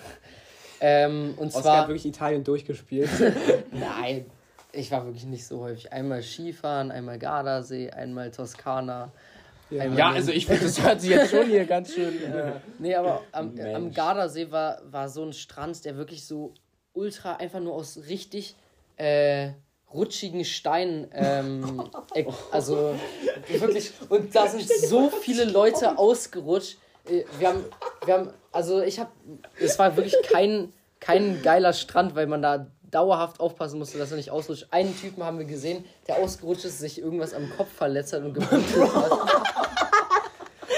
Ähm, und Oscar zwar. hat wirklich Italien durchgespielt. Nein, ich war wirklich nicht so häufig. Einmal Skifahren, einmal Gardasee, einmal Toskana. einmal Ja, also ich finde, das hört sich jetzt schon hier ganz schön. Äh, Nee, aber am, Mensch. am Gardasee war, war so ein Strand, der wirklich so ultra einfach nur aus richtig äh, rutschigen Stein, ähm, also wirklich, und da sind so viele Leute ausgerutscht. Äh, Wir haben, wir haben, also ich habe, es war wirklich kein, kein geiler Strand, weil man da dauerhaft aufpassen musste, dass er nicht ausrutscht. Einen Typen haben wir gesehen, der ausgerutscht ist, sich irgendwas am Kopf verletzt hat und geblutet hat.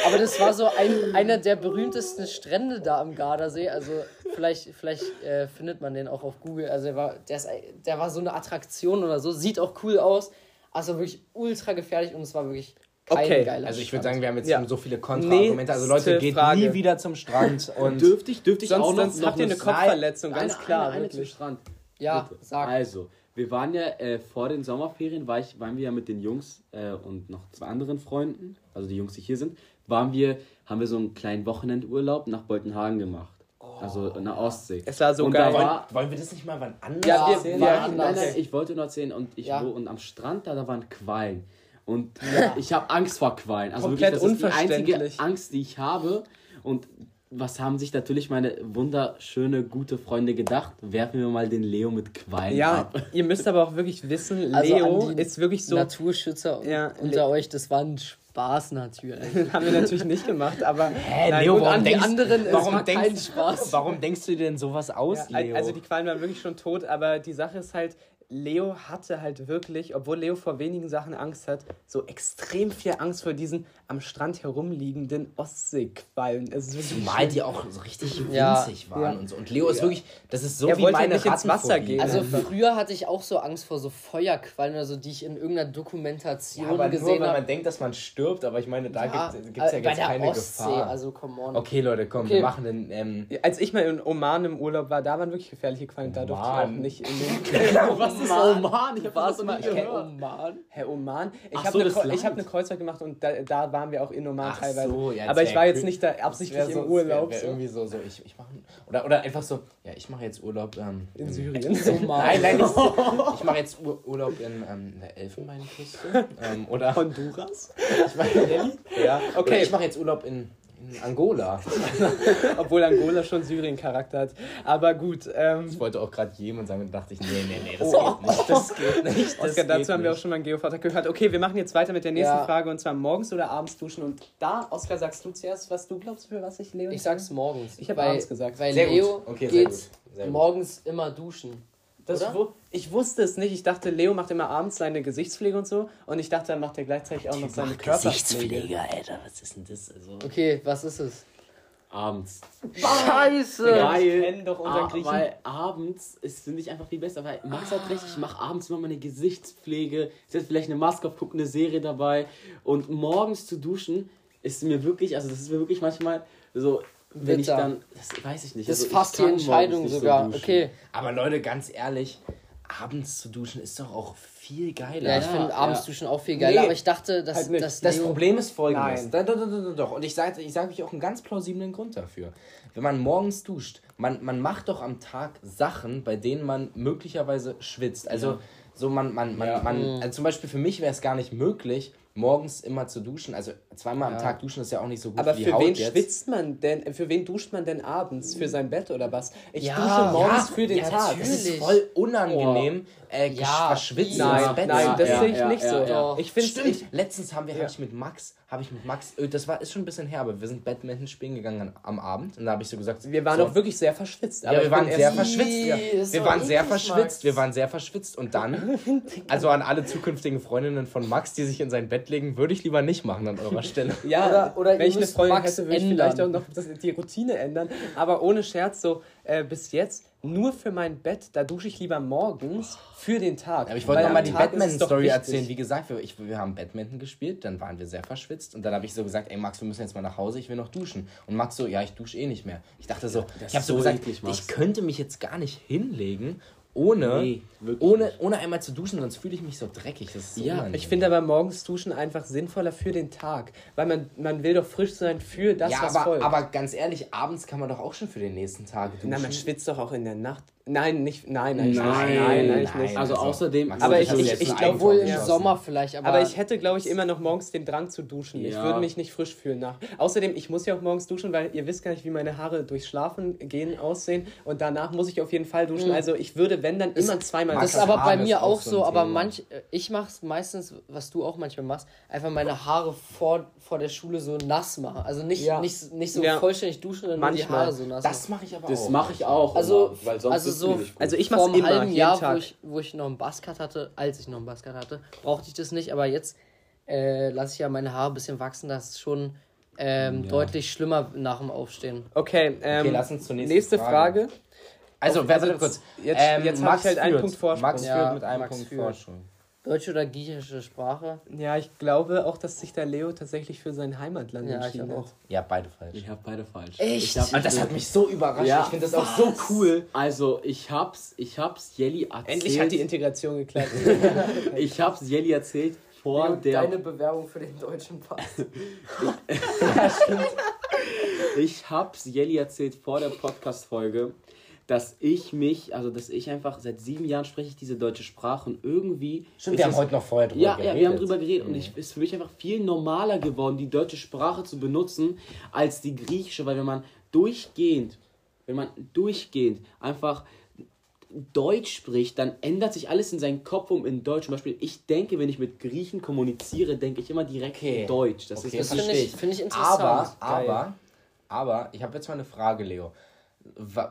Aber das war so ein, einer der berühmtesten Strände da am Gardasee. Also vielleicht, vielleicht äh, findet man den auch auf Google. Also der war, der, ist, der war so eine Attraktion oder so. Sieht auch cool aus. Also wirklich ultra gefährlich und es war wirklich kein Okay, geiler Also ich würde sagen, wir haben jetzt Ja. so viele Kontraargumente. Also Leute, geht Frage. nie wieder zum Strand. Und Dürfte ich, dürfte ich Sonst, auch noch, sonst noch habt ihr eine Kopfverletzung, ganz eine, klar. Eine, eine zum wirklich. Strand. Ja, Bitte. sag. Also, wir waren ja äh, vor den Sommerferien, war ich, waren wir ja mit den Jungs äh, und noch zwei anderen Freunden, also die Jungs, die hier sind, waren wir, haben wir so einen kleinen Wochenendurlaub nach Boltenhagen gemacht. Also in der Ostsee. Es war so und geil. Da wollen, war, wollen wir das nicht mal wann anders Ja, wir- erzählen? wir- war nein, anders. nein, ich wollte nur erzählen und ich Ja. wo, und am Strand da, da waren Quallen. Und ich habe Angst vor Quallen. Also Komplett wirklich, das ist die einzige unverständlich. Angst, die ich habe. Und was haben sich natürlich meine wunderschöne, gute Freunde gedacht? Werfen wir mal den Leo mit Quallen Ja, ab. ihr müsst aber auch wirklich wissen, Also Leo an die ist wirklich so. Naturschützer Ja, unter euch, das war ein Spaß natürlich. haben wir natürlich nicht gemacht, aber. Hä, Nein, Leo, warum an die denkst, anderen, warum war denkst, kein Spaß. Warum denkst du dir denn sowas aus, Ja, Leo? also die Quallen waren wirklich schon tot, aber die Sache ist halt, Leo hatte halt wirklich, obwohl Leo vor wenigen Sachen Angst hat, so extrem viel Angst vor diesen am Strand herumliegenden Ostseequallen. Zumal die auch so richtig Ja. winzig waren Ja. und so. Und Leo ist wirklich, das ist so Er wie wollte halt meine nicht ins Wasser gehen. Also früher hatte ich auch so Angst vor so Feuerquallen oder so, die ich in irgendeiner Dokumentation Ja, aber nur, gesehen weil habe. man denkt, dass man stirbt, aber ich meine, da Ja, gibt es ja äh, jetzt keine Ostsee, Gefahr. also come on. okay, Leute, komm, Okay. wir machen den. Ähm, Als ich mal in Oman im Urlaub war, da waren wirklich gefährliche Quallen. Da durfte ich auch nicht in den. Was ist Oman? Ich hab Warst das mal in gehört. Oman? Herr Oman. Ich habe so, eine, ich hab eine Kreuzfahrt gemacht und da, da waren wir auch in Oman Ach teilweise. so, ja, Aber ich war jetzt nicht da absichtlich im so, das Urlaub. Wär, wär irgendwie so, so ich, ich mache oder oder einfach so, ja, ich mache jetzt Urlaub ähm, In im- Syrien. Oman. Nein, nein, so. Ich mache jetzt Ur Urlaub in ähm, der Elfenbeinküste ähm, oder Honduras? ich mach, ja, okay, Okay. ich mache jetzt Urlaub in, in Angola. Obwohl Angola schon Syrien-Charakter hat. Aber gut, ähm, Ich wollte auch gerade jemand sagen und dachte ich, nee, nee, nee, das Oh. geht nicht. Das geht nicht. Das Oskar, dazu geht haben wir auch nicht. schon mal einen Geovater gehört. Okay, wir machen jetzt weiter mit der nächsten Ja. Frage und zwar morgens oder abends duschen. Und da, Oskar, sagst du zuerst, was du glaubst, für was ich Leo Ich sag's morgens. Ich hab weil, abends gesagt. Weil Sehr gut. Leo Okay, sehr geht gut. Sehr gut. morgens immer duschen. Das oder? wu ich wusste es nicht. Ich dachte, Leo macht immer abends seine Gesichtspflege und so. Und ich dachte, er macht ja gleichzeitig auch noch seine Körperpflege. Alter, was ist denn das? Also, Okay, was ist es? Abends. Scheiße! Wir kennen doch unseren Ah, Griechen. weil abends ist, finde ich, einfach viel besser. Weil Max hat recht, ich mache abends immer meine Gesichtspflege, setze vielleicht eine Maske auf, gucke eine Serie dabei. Und morgens zu duschen ist mir wirklich, also das ist mir wirklich manchmal so, wenn ich dann, das weiß ich nicht. Das ist also fast die Entscheidung so sogar. duschen. okay. Aber Leute, ganz ehrlich, abends zu duschen ist doch auch viel geiler. Ja, ich Ja, finde abends ja. duschen auch viel geiler, Nee, aber ich dachte, dass, halt Das Leo- Problem ist folgendes. Nein. Da, da, da, doch. Und ich sage ich sag euch auch einen ganz plausiblen Grund dafür. Wenn man morgens duscht, man, man macht doch am Tag Sachen, bei denen man möglicherweise schwitzt. Also so man, man, man, Ja. man Mhm. also zum Beispiel für mich wäre es gar nicht möglich, morgens immer zu duschen. Also zweimal am Tag duschen ist ja auch nicht so gut Aber für Haut wen jetzt. schwitzt man denn? Für wen duscht man denn abends? Für sein Bett oder was? Ich Ja, dusche morgens ja, für den ja, Tag. Das ist voll unangenehm, äh, gesch- Ja, verschwitzt Nein, ins Bett nein, das sehe ich ja, nicht ja, so. ja. Ich finde Stimmt. Letztens haben wir, Ja. habe ich mit Max, habe ich mit Max, äh, das war ist schon ein bisschen her, aber wir sind Badminton spielen gegangen an- am Abend und da habe ich so gesagt, wir waren so, auch wirklich sehr verschwitzt. ja, wir waren sehr verschwitzt. Ja. Wir war waren sehr verschwitzt. Wir waren sehr verschwitzt und dann, also an alle zukünftigen Freundinnen von Max, die sich in sein Bett legen, würde ich lieber nicht machen an eurer Stelle. Ja, Oder- oder wenn ich eine Freundin Max hätte, würde ich ändern. vielleicht auch noch das, die Routine ändern. Aber ohne Scherz, so äh, bis jetzt nur für mein Bett, da dusche ich lieber morgens für den Tag. Aber ich wollte nochmal die wichtig. erzählen. Wie gesagt, wir, ich, wir haben Badminton gespielt, dann waren wir sehr verschwitzt und dann habe ich so gesagt, ey Max, wir müssen jetzt mal nach Hause, ich will noch duschen. Und Max so, ja, ich dusche eh nicht mehr. Ich dachte so, das ich habe so so gesagt, ich könnte mich jetzt gar nicht hinlegen, ohne, Nee, ohne, nicht. ohne einmal zu duschen, sonst fühle ich mich so dreckig. Das ist so Ja, unangenehm. Ich finde aber morgens duschen einfach sinnvoller für den Tag. Weil man, man will doch frisch sein für das, ja, was aber, folgt. aber ganz ehrlich, abends kann man doch auch schon für den nächsten Tag duschen. Na, man schwitzt doch auch in der Nacht. Nein, nicht, nein, nein, Nein, nein, nein, nein. nicht. Also außerdem- Aber ich- ich- ich ein glaub Eigentor Obwohl im. Sommer vielleicht, aber. Aber ich hätte, glaube ich, immer noch morgens den Drang zu duschen. Ich Ja. würde mich nicht frisch fühlen nach. Außerdem, ich muss ja auch morgens duschen, weil ihr wisst gar nicht, wie meine Haare durch Schlafen gehen aussehen. Und danach muss ich auf jeden Fall duschen. Mhm. Also ich würde, wenn dann immer zweimal Das ist aber bei mir auch auch so aber manch, ich mach's meistens, was du auch manchmal machst, einfach meine Haare vor, vor der Schule so nass machen. Also nicht, Ja. nicht, nicht so Ja. vollständig duschen, sondern nur die Manchmal. Haare so nass Das mache ich aber Das auch. mache ich auch. Also, immer, weil sonst also so. Also ich einem immer, halben jeden Jahr, Tag. wo ich, wo ich noch einen Buzzcut hatte, als ich noch einen Buzzcut hatte, brauchte ich das nicht, aber jetzt äh, lasse ich ja meine Haare ein bisschen wachsen, das ist schon ähm, deutlich schlimmer nach dem Aufstehen. Okay, ähm, Okay, lass uns zur nächsten nächste Frage. Frage. Also, wer also kurz? jetzt- jetzt hab ich halt einen führt. Punkt Vorsprung. Max Ja, führt mit einem Max Punkt führt. Vorsprung. Deutsche oder griechische Sprache? Ja, ich glaube auch, dass sich der Leo tatsächlich für sein Heimatland Ja, ich entschieden auch. hat. Ja, beide falsch. Ich habe beide falsch. Echt? Ich hab, Und das hat mich so überrascht. Ja. Ich finde das auch so cool. Also, ich hab's, ich hab's Jelly erzählt. Endlich hat die Integration geklappt. ich hab's Jelly erzählt vor der. Bewerbung für den deutschen Pass. Ich hab's Jelly erzählt vor der Podcast-Folge, dass ich mich, also dass ich einfach seit sieben Jahren spreche ich diese deutsche Sprache und irgendwie. Stimmt, wir haben es- heute noch vorher drüber ja, geredet. ja, wir haben drüber geredet und ich ist für mich einfach viel normaler geworden, die deutsche Sprache zu benutzen als die griechische, weil wenn man durchgehend, wenn man durchgehend einfach Deutsch spricht, dann ändert sich alles in seinem Kopf um in Deutsch. Zum Beispiel, ich denke, wenn ich mit Griechen kommuniziere, denke ich immer direkt Okay. in Deutsch. Das Okay, ist Das finde ich, find ich interessant. Aber, aber, aber, ich habe jetzt mal eine Frage, Leo.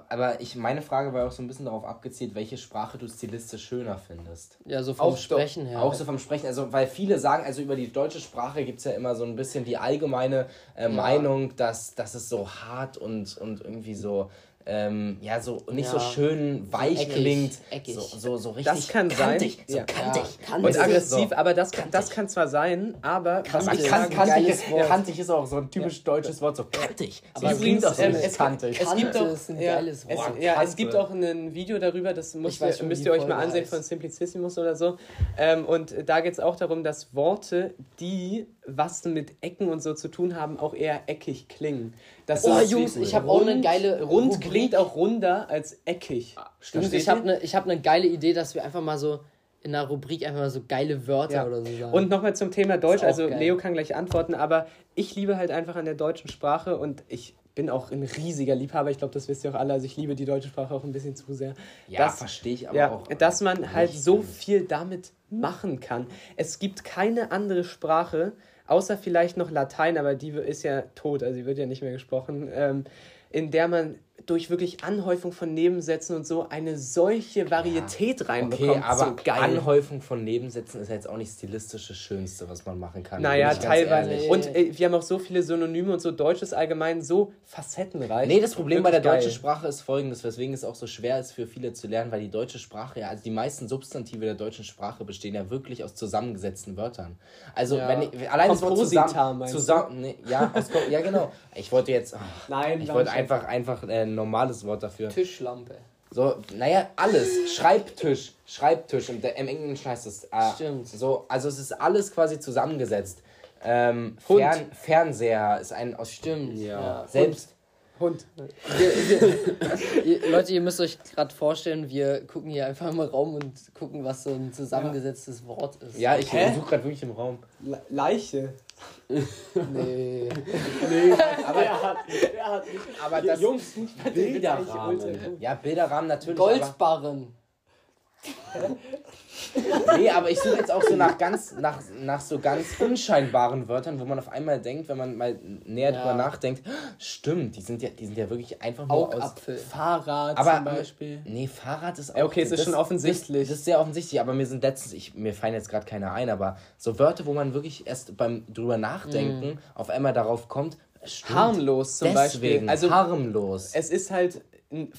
Aber ich, meine Frage war auch so ein bisschen darauf abgezielt, welche Sprache du stilistisch schöner findest. Ja, so vom Auch Sprechen her. Auch so vom Sprechen. Also, weil viele sagen, also über die deutsche Sprache gibt es ja immer so ein bisschen die allgemeine äh, Meinung, dass, dass es so hart und, und irgendwie so. Ähm, ja, so nicht so Ja. schön weich eckig, klingt. eckig. So, so, so richtig Das kann sein. kantig. So Ja. kantig. Ja, Und kantig. aggressiv, So. aber das, kann- das kann zwar sein, aber was Man ich kann, kantig, kantig ist auch so ein typisch deutsches Wort, so kantig. Aber So klingt das so es- kantig. Es gibt auch ist ein es, ja, es gibt auch ein Video darüber, das müsst, schon, müsst ihr euch mal ansehen heißt. von Simplicissimus oder so. Ähm, und da geht es auch darum, dass Worte, die was mit Ecken und so zu tun haben, auch eher eckig klingen. Dass Oh, Jungs, ich habe auch eine geile Rund Rubrik. klingt auch runder als eckig. Jungs, Versteht ich habe eine hab ne geile Idee, dass wir einfach mal so in einer Rubrik einfach mal so geile Wörter Ja. oder so sagen. Und nochmal zum Thema Deutsch, also geil. Leo kann gleich antworten, aber ich liebe halt einfach an der deutschen Sprache und ich bin auch ein riesiger Liebhaber, ich glaube, das wisst ihr auch alle, also ich liebe die deutsche Sprache auch ein bisschen zu sehr. Ja, dass, verstehe ich aber ja, auch. dass man halt so viel damit machen kann. Es gibt keine andere Sprache, außer vielleicht noch Latein, aber die ist ja tot, also die wird ja nicht mehr gesprochen, ähm, in der man durch wirklich Anhäufung von Nebensätzen und so eine solche Varietät reinbekommt. Okay, aber so geil. Anhäufung von Nebensätzen ist ja jetzt auch nicht stilistisch das Schönste, was man machen kann. Naja, teilweise. Und äh, wir haben auch so viele Synonyme und so Deutsch ist allgemein so facettenreich. Nee, das Problem bei der Wirklich deutschen geil. Sprache ist folgendes, weswegen es auch so schwer ist für viele zu lernen, weil die deutsche Sprache ja, also die meisten Substantive der deutschen Sprache bestehen ja wirklich aus zusammengesetzten Wörtern. Also, Ja. wenn ich, allein das Wort zusammen, zusammen nee, ja, aus, ja, genau. Ich wollte jetzt, ach, Nein, ich wollte einfach, einfach äh, ein normales Wort dafür. Tischlampe. So, naja, alles. Schreibtisch, Schreibtisch. Im, im Englischen heißt es. Äh, Stimmt. So, also es ist alles quasi zusammengesetzt. Ähm, Hund. Fern, Fernseher ist ein aus Stimmt. Ja. selbst. Hund. Leute, ihr müsst euch gerade vorstellen, wir gucken hier einfach im Raum und gucken, was so ein zusammengesetztes Wort ist. Ja, ich suche gerade wirklich im Raum. Le Leiche. Nee. Aber, aber das, Jungs, nicht Bilderrahmen. ja, Bilderrahmen natürlich. Aber, Goldbarren. Nee, aber ich suche jetzt auch so nach ganz, nach, nach so ganz unscheinbaren Wörtern, wo man auf einmal denkt, wenn man mal näher Ja. drüber nachdenkt, stimmt, die sind ja, die sind ja wirklich einfach nur aus. Augapfel. Fahrrad Aber zum Beispiel. Nee, Fahrrad ist auch. Ja, okay, es ist schon offensichtlich. Das, ist sehr offensichtlich, aber mir sind letztens, ich, mir fallen jetzt gerade keine ein, aber so Wörter, wo man wirklich erst beim drüber nachdenken auf einmal darauf kommt, stimmt, Harmlos zum deswegen, Beispiel. Also harmlos. es ist halt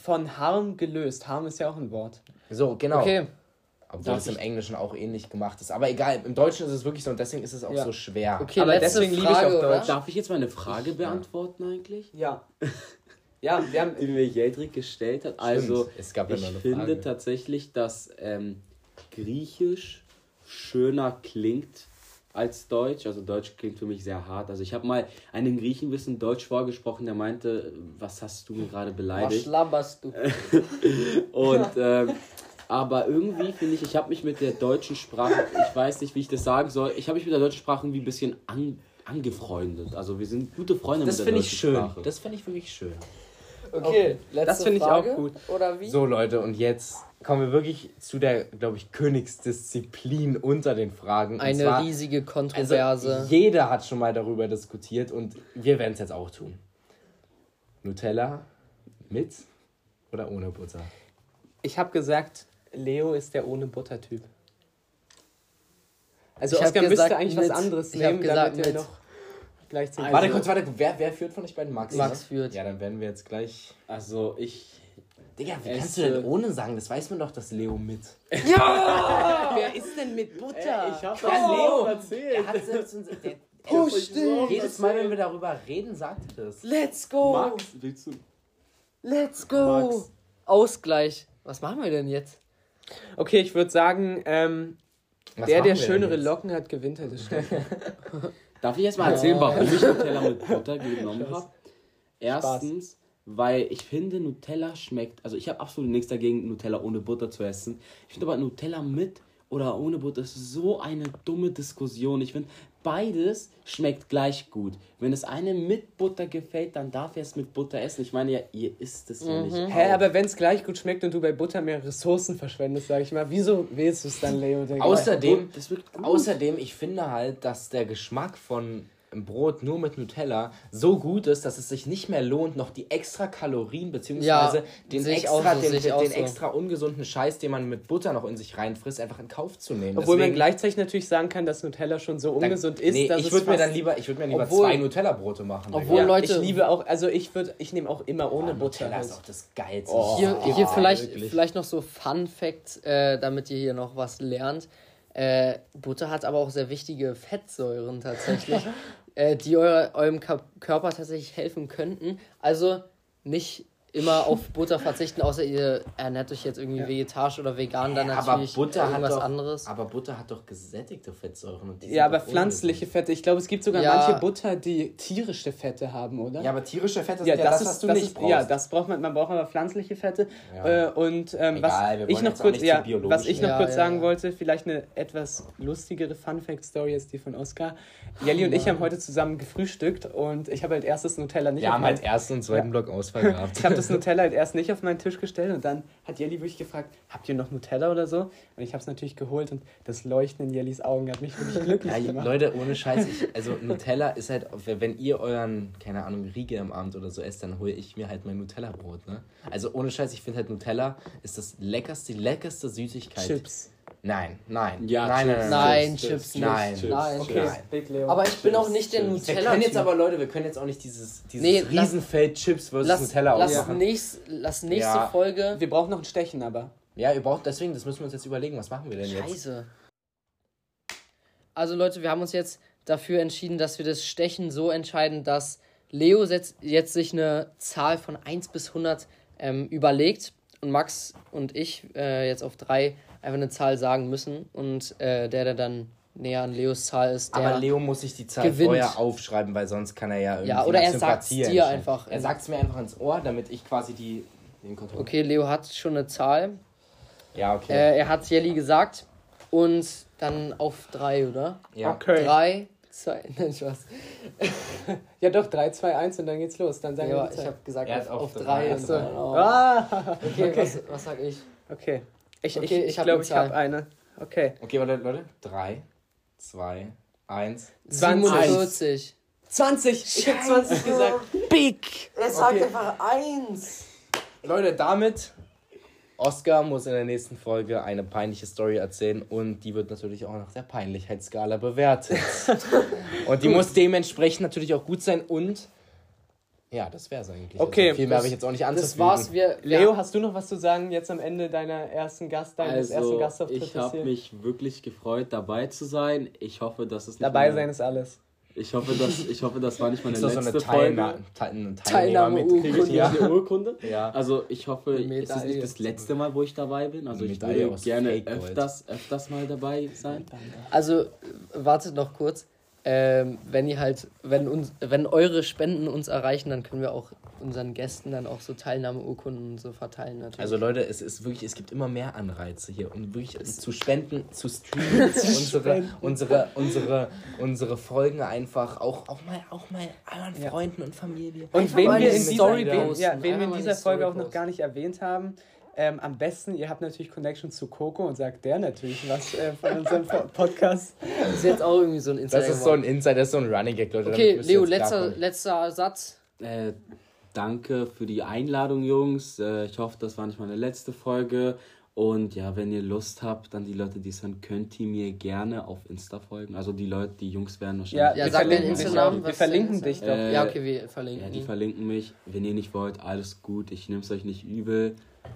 von Harm gelöst. Harm ist ja auch ein Wort. So, genau. Okay. Obwohl es im Englischen auch ähnlich gemacht ist. Aber egal, im Deutschen ist es wirklich so und deswegen ist es auch Ja. so schwer. Okay, Aber deswegen liebe ich auch oder? Deutsch. Darf ich jetzt mal eine Frage beantworten eigentlich? Ja. Ja, wir haben. Die mir Jeldrik gestellt hat. Also, es gab ja ich finde Frage. tatsächlich, dass ähm, Griechisch schöner klingt als Deutsch. Also Deutsch klingt für mich sehr hart. Also ich habe mal einen Griechen bisschen Deutsch vorgesprochen, der meinte, was hast du mir gerade Was beleidigt? laberst du? Und ähm, aber irgendwie finde ich, ich habe mich mit der deutschen Sprache, ich weiß nicht, wie ich das sagen soll, ich habe mich mit der deutschen Sprache irgendwie ein bisschen an, angefreundet. Also wir sind gute Freunde Das mit der finde deutschen ich schön. Sprache. Das finde ich wirklich schön. Okay, letzte Das finde ich auch Frage. gut. Oder wie? So, Leute, und jetzt kommen wir wirklich zu der, glaube ich, Königsdisziplin unter den Fragen. Und Eine zwar, riesige also, Kontroverse. jeder hat schon mal darüber diskutiert und wir werden es jetzt auch tun. Nutella mit oder ohne Butter? Ich habe gesagt, Leo ist der ohne Butter-Typ. Also Ich hab gesagt müsste eigentlich was mit. anderes Ich hab nehmen, gesagt damit er mit. noch gleichzeitig... warte kurz, warte, wer, wer führt von euch beiden? Max? Max ne? führt. Ja, dann werden wir jetzt gleich. Also ich. Digga, wie Es, kannst du denn äh, ohne sagen? Das weiß man doch, dass Leo mit. Wer ist denn mit Butter? ich habe Ja, Leo. erzählt. Er hat selbst uns, der, Push er, jedes Mal, wenn wir darüber reden, sagt er das. Let's go! Max, willst du? Let's go! Max. Ausgleich. Was machen wir denn jetzt? Okay, ich würde sagen, ähm, der, der schönere? Locken hat, gewinnt halt das. Darf ich erst mal erzählen, warum ich Nutella mit Butter genommen habe? Erstens, weil ich finde, Nutella schmeckt. Also, ich habe absolut nichts dagegen, Nutella ohne Butter zu essen. Ich finde aber Nutella mit oder ohne Butter ist so eine dumme Diskussion. Ich finde, beides schmeckt gleich gut. Wenn das eine mit Butter gefällt, dann darf er es mit Butter essen. Ich meine ja, ihr isst es ja nicht. Hä, auch. aber wenn es gleich gut schmeckt und du bei Butter mehr Ressourcen verschwendest, sag ich mal, wieso wählst du es dann, Leo? Außerdem, Das wird gut. außerdem, ich finde halt, dass der Geschmack von Brot nur mit Nutella so gut ist, dass es sich nicht mehr lohnt, noch die extra Kalorien beziehungsweise Ja, den, extra, so, den, den, auch den so. extra ungesunden Scheiß, den man mit Butter noch in sich reinfrisst, einfach in Kauf zu nehmen. Obwohl man Deswegen- gleichzeitig natürlich sagen kann, dass Nutella schon so ungesund ist, nee, dass ich würde mir dann lieber, ich würde mir lieber Obwohl- zwei Nutella-Brote machen. Obwohl- Ja, Leute- ich liebe auch, also ich würde, ich nehme auch immer ohne Oh, Butter. Nutella ist auch das Geilste. Oh. Hier, hier vielleicht, wirklich. vielleicht noch so Fun Fact, äh, damit ihr hier noch was lernt. Äh, Butter hat aber auch sehr wichtige Fettsäuren tatsächlich, äh, die eure, eurem Körper tatsächlich helfen könnten. Also nicht immer auf Butter verzichten, außer ihr ernährt euch jetzt irgendwie vegetarisch oder vegan, dann aber natürlich Butter hat irgendwas doch, anderes. Aber Butter hat doch gesättigte Fettsäuren. Und die Ja, aber pflanzliche Fette. Ich glaube, es gibt sogar Ja. manche Butter, die tierische Fette haben, oder? Ja, aber tierische Fette Ja, sind ja das, das, was ist, du das nicht ist, brauchst. ja, das braucht man. Man braucht aber pflanzliche Fette. Ja. Äh, und ähm, Egal, was ich noch kurz, ja, was ich noch kurz Ja, sagen ja. wollte, vielleicht eine etwas lustigere Fun Fact Story ist die von Oscar. Jelly und ich haben heute zusammen gefrühstückt und ich habe halt erstes Nutella nicht Wir haben halt ersten und zweiten Block Ausfall gehabt. ich habe das Nutella halt erst nicht auf meinen Tisch gestellt und dann hat Jelly wirklich gefragt, habt ihr noch Nutella oder so? Und ich habe es natürlich geholt und das Leuchten in Jellys Augen hat mich wirklich glücklich Ja, gemacht. Leute, ohne Scheiß, ich, also Nutella ist halt, wenn ihr euren, keine Ahnung, Riegel am Abend oder so esst, dann hole ich mir halt mein Nutella-Brot, ne? Also ohne Scheiß, ich finde halt Nutella ist das leckerste, die leckerste Süßigkeit. Chips. Nein, nein. Ja, nein, Chips. nein, Nein, Chips, Chips, Chips, nein. Chips, Nein. Okay, Nein. Aber ich bin auch nicht der Chips. Wir Nutella. können jetzt aber, Leute, wir können jetzt auch nicht dieses, dieses Nee, lass- Riesenfeld Chips versus lass, Nutella lass, aufmachen. nächst, lass nächste Ja. Folge. wir brauchen noch ein Stechen, aber. Ja, ihr braucht deswegen, das müssen wir uns jetzt überlegen, was machen wir denn jetzt? Scheiße. Also Leute, wir haben uns jetzt dafür entschieden, dass wir das Stechen so entscheiden, dass Leo setzt, jetzt sich eine Zahl von 1 bis 100 ähm, überlegt und Max und ich äh, jetzt auf 3 einfach eine Zahl sagen müssen und äh, der, der dann näher an Leos Zahl ist, der... Aber Leo muss sich die Zahl gewinnt. vorher aufschreiben, weil sonst kann er ja irgendwie Ja, oder er sagt's Sympathie dir entscheiden. einfach. Er sagt es mir einfach ins Ohr, damit ich quasi die, den Kontroll... Okay, Leo hat schon eine Zahl. Ja, okay. Äh, er hat Jelly gesagt und dann auf 3, oder? ja. Okay. 3, 2, nein, Spaß. Ja, doch, 3, 2, 1 und dann geht's los. Dann sagen Ja, wir ich habe gesagt Er auf, hat auf auf drei. 3. Achso. Ah, Okay, Was, was sag ich? okay. Ich, Okay, ich, ich ich hab glaube, eine ich habe eine. Okay. Okay, warte, Leute. 3, 2, 1. 20. 47. 20! Ich habe 20 gesagt. Big! Er sagt einfach 1. Leute, damit... Oscar muss in der nächsten Folge eine peinliche Story erzählen und die wird natürlich auch nach der Peinlichkeitsskala bewertet. und die muss dementsprechend natürlich auch gut sein und ja, das wäre es eigentlich. Okay, also viel mehr das- habe ich jetzt auch nicht Das anzufügen. war's. Wir, Leo, hast du noch was zu sagen jetzt am Ende deiner ersten Gast, deines ersten Also, Gastauftrittes ich habe mich wirklich gefreut, dabei zu sein. Ich hoffe, dass es nicht Dabei meine- sein ist alles. Ich hoffe, dass, ich hoffe, das war nicht meine Ist das so letzte eine Teilna Folge. Teil eine Teilnahmeurkunde. Kriege ich Ja. nicht eine Urkunde? Ja. Also ich hoffe, es ist nicht das letzte Mal, wo ich dabei bin. Also ich würde gerne öfters, öfters mal dabei sein. Also, wartet noch kurz. Ähm, wenn ihr halt, wenn uns, wenn eure Spenden uns erreichen, dann können wir auch unseren Gästen dann auch so Teilnahmeurkunden und so verteilen natürlich. Also Leute, es ist wirklich, es gibt immer mehr Anreize hier und wirklich zu spenden, zu streamen, unsere, unsere, unsere, unsere Folgen einfach auch, auch mal, auch mal anderen Freunden und Familie. Und wen wir in dieser, Story wen, posten. ja, wen wir Einfach in mal dieser eine Folge auch noch gar nicht erwähnt haben, ähm, am besten, ihr habt natürlich Connection zu Coco und sagt der natürlich was äh, von unserem Po- Podcast. das ist jetzt auch irgendwie so ein Insider. Das ist so ein Insider, das ist so ein Running Gag, Leute. Okay, Leo, letzter, letzter Satz. Äh, danke für die Einladung, Jungs. Äh, ich hoffe, das war nicht meine letzte Folge. Und ja, wenn ihr Lust habt, dann die Leute, die es hören, könnt ihr mir gerne auf Insta folgen. Also die Leute, die Jungs werden Ja, wahrscheinlich. Ja, wir sag deinen verlinken dich Insta-Namen, auch. Wir verlinken dich doch. Äh, ja, okay, wir verlinken Ja, die verlinken mich. Wenn ihr nicht wollt, alles gut. Ich nehme es euch nicht übel.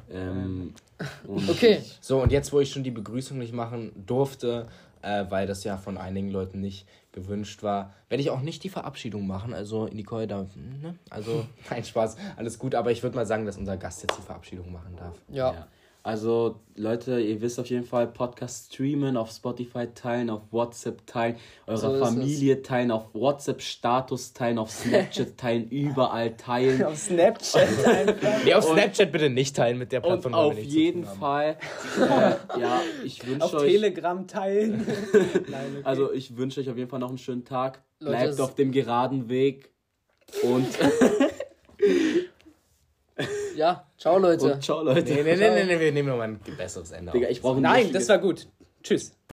Ähm, Okay. So, und jetzt, wo ich schon die Begrüßung nicht machen durfte, äh, weil das ja von einigen Leuten nicht gewünscht war, werde ich auch nicht die Verabschiedung machen. Also, Nicole, da, ne? Also, kein Spaß, alles gut. Aber ich würde mal sagen, dass unser Gast jetzt die Verabschiedung machen darf. Ja. Ja. Also, Leute, ihr wisst auf jeden Fall, Podcast streamen, auf Spotify teilen, auf WhatsApp teilen, eurer So Familie teilen, auf WhatsApp-Status teilen, auf Snapchat teilen, überall teilen. Auf Snapchat einfach. Nee, auf Snapchat bitte nicht teilen mit der Und Plattform. wir auf jeden. Fall, äh, ja, ich wünsche Auf euch, Telegram teilen. Nein, okay. also ich wünsche euch auf jeden Fall noch einen schönen Tag. Leute, Bleibt es- auf dem geraden Weg und, Ja, ciao Leute. und ciao, Leute. Nee, nee, nee, nee, nee, wir nehmen nochmal ein besseres Ende. Digga, ich brauche ein Nein, das war gut. Tschüss.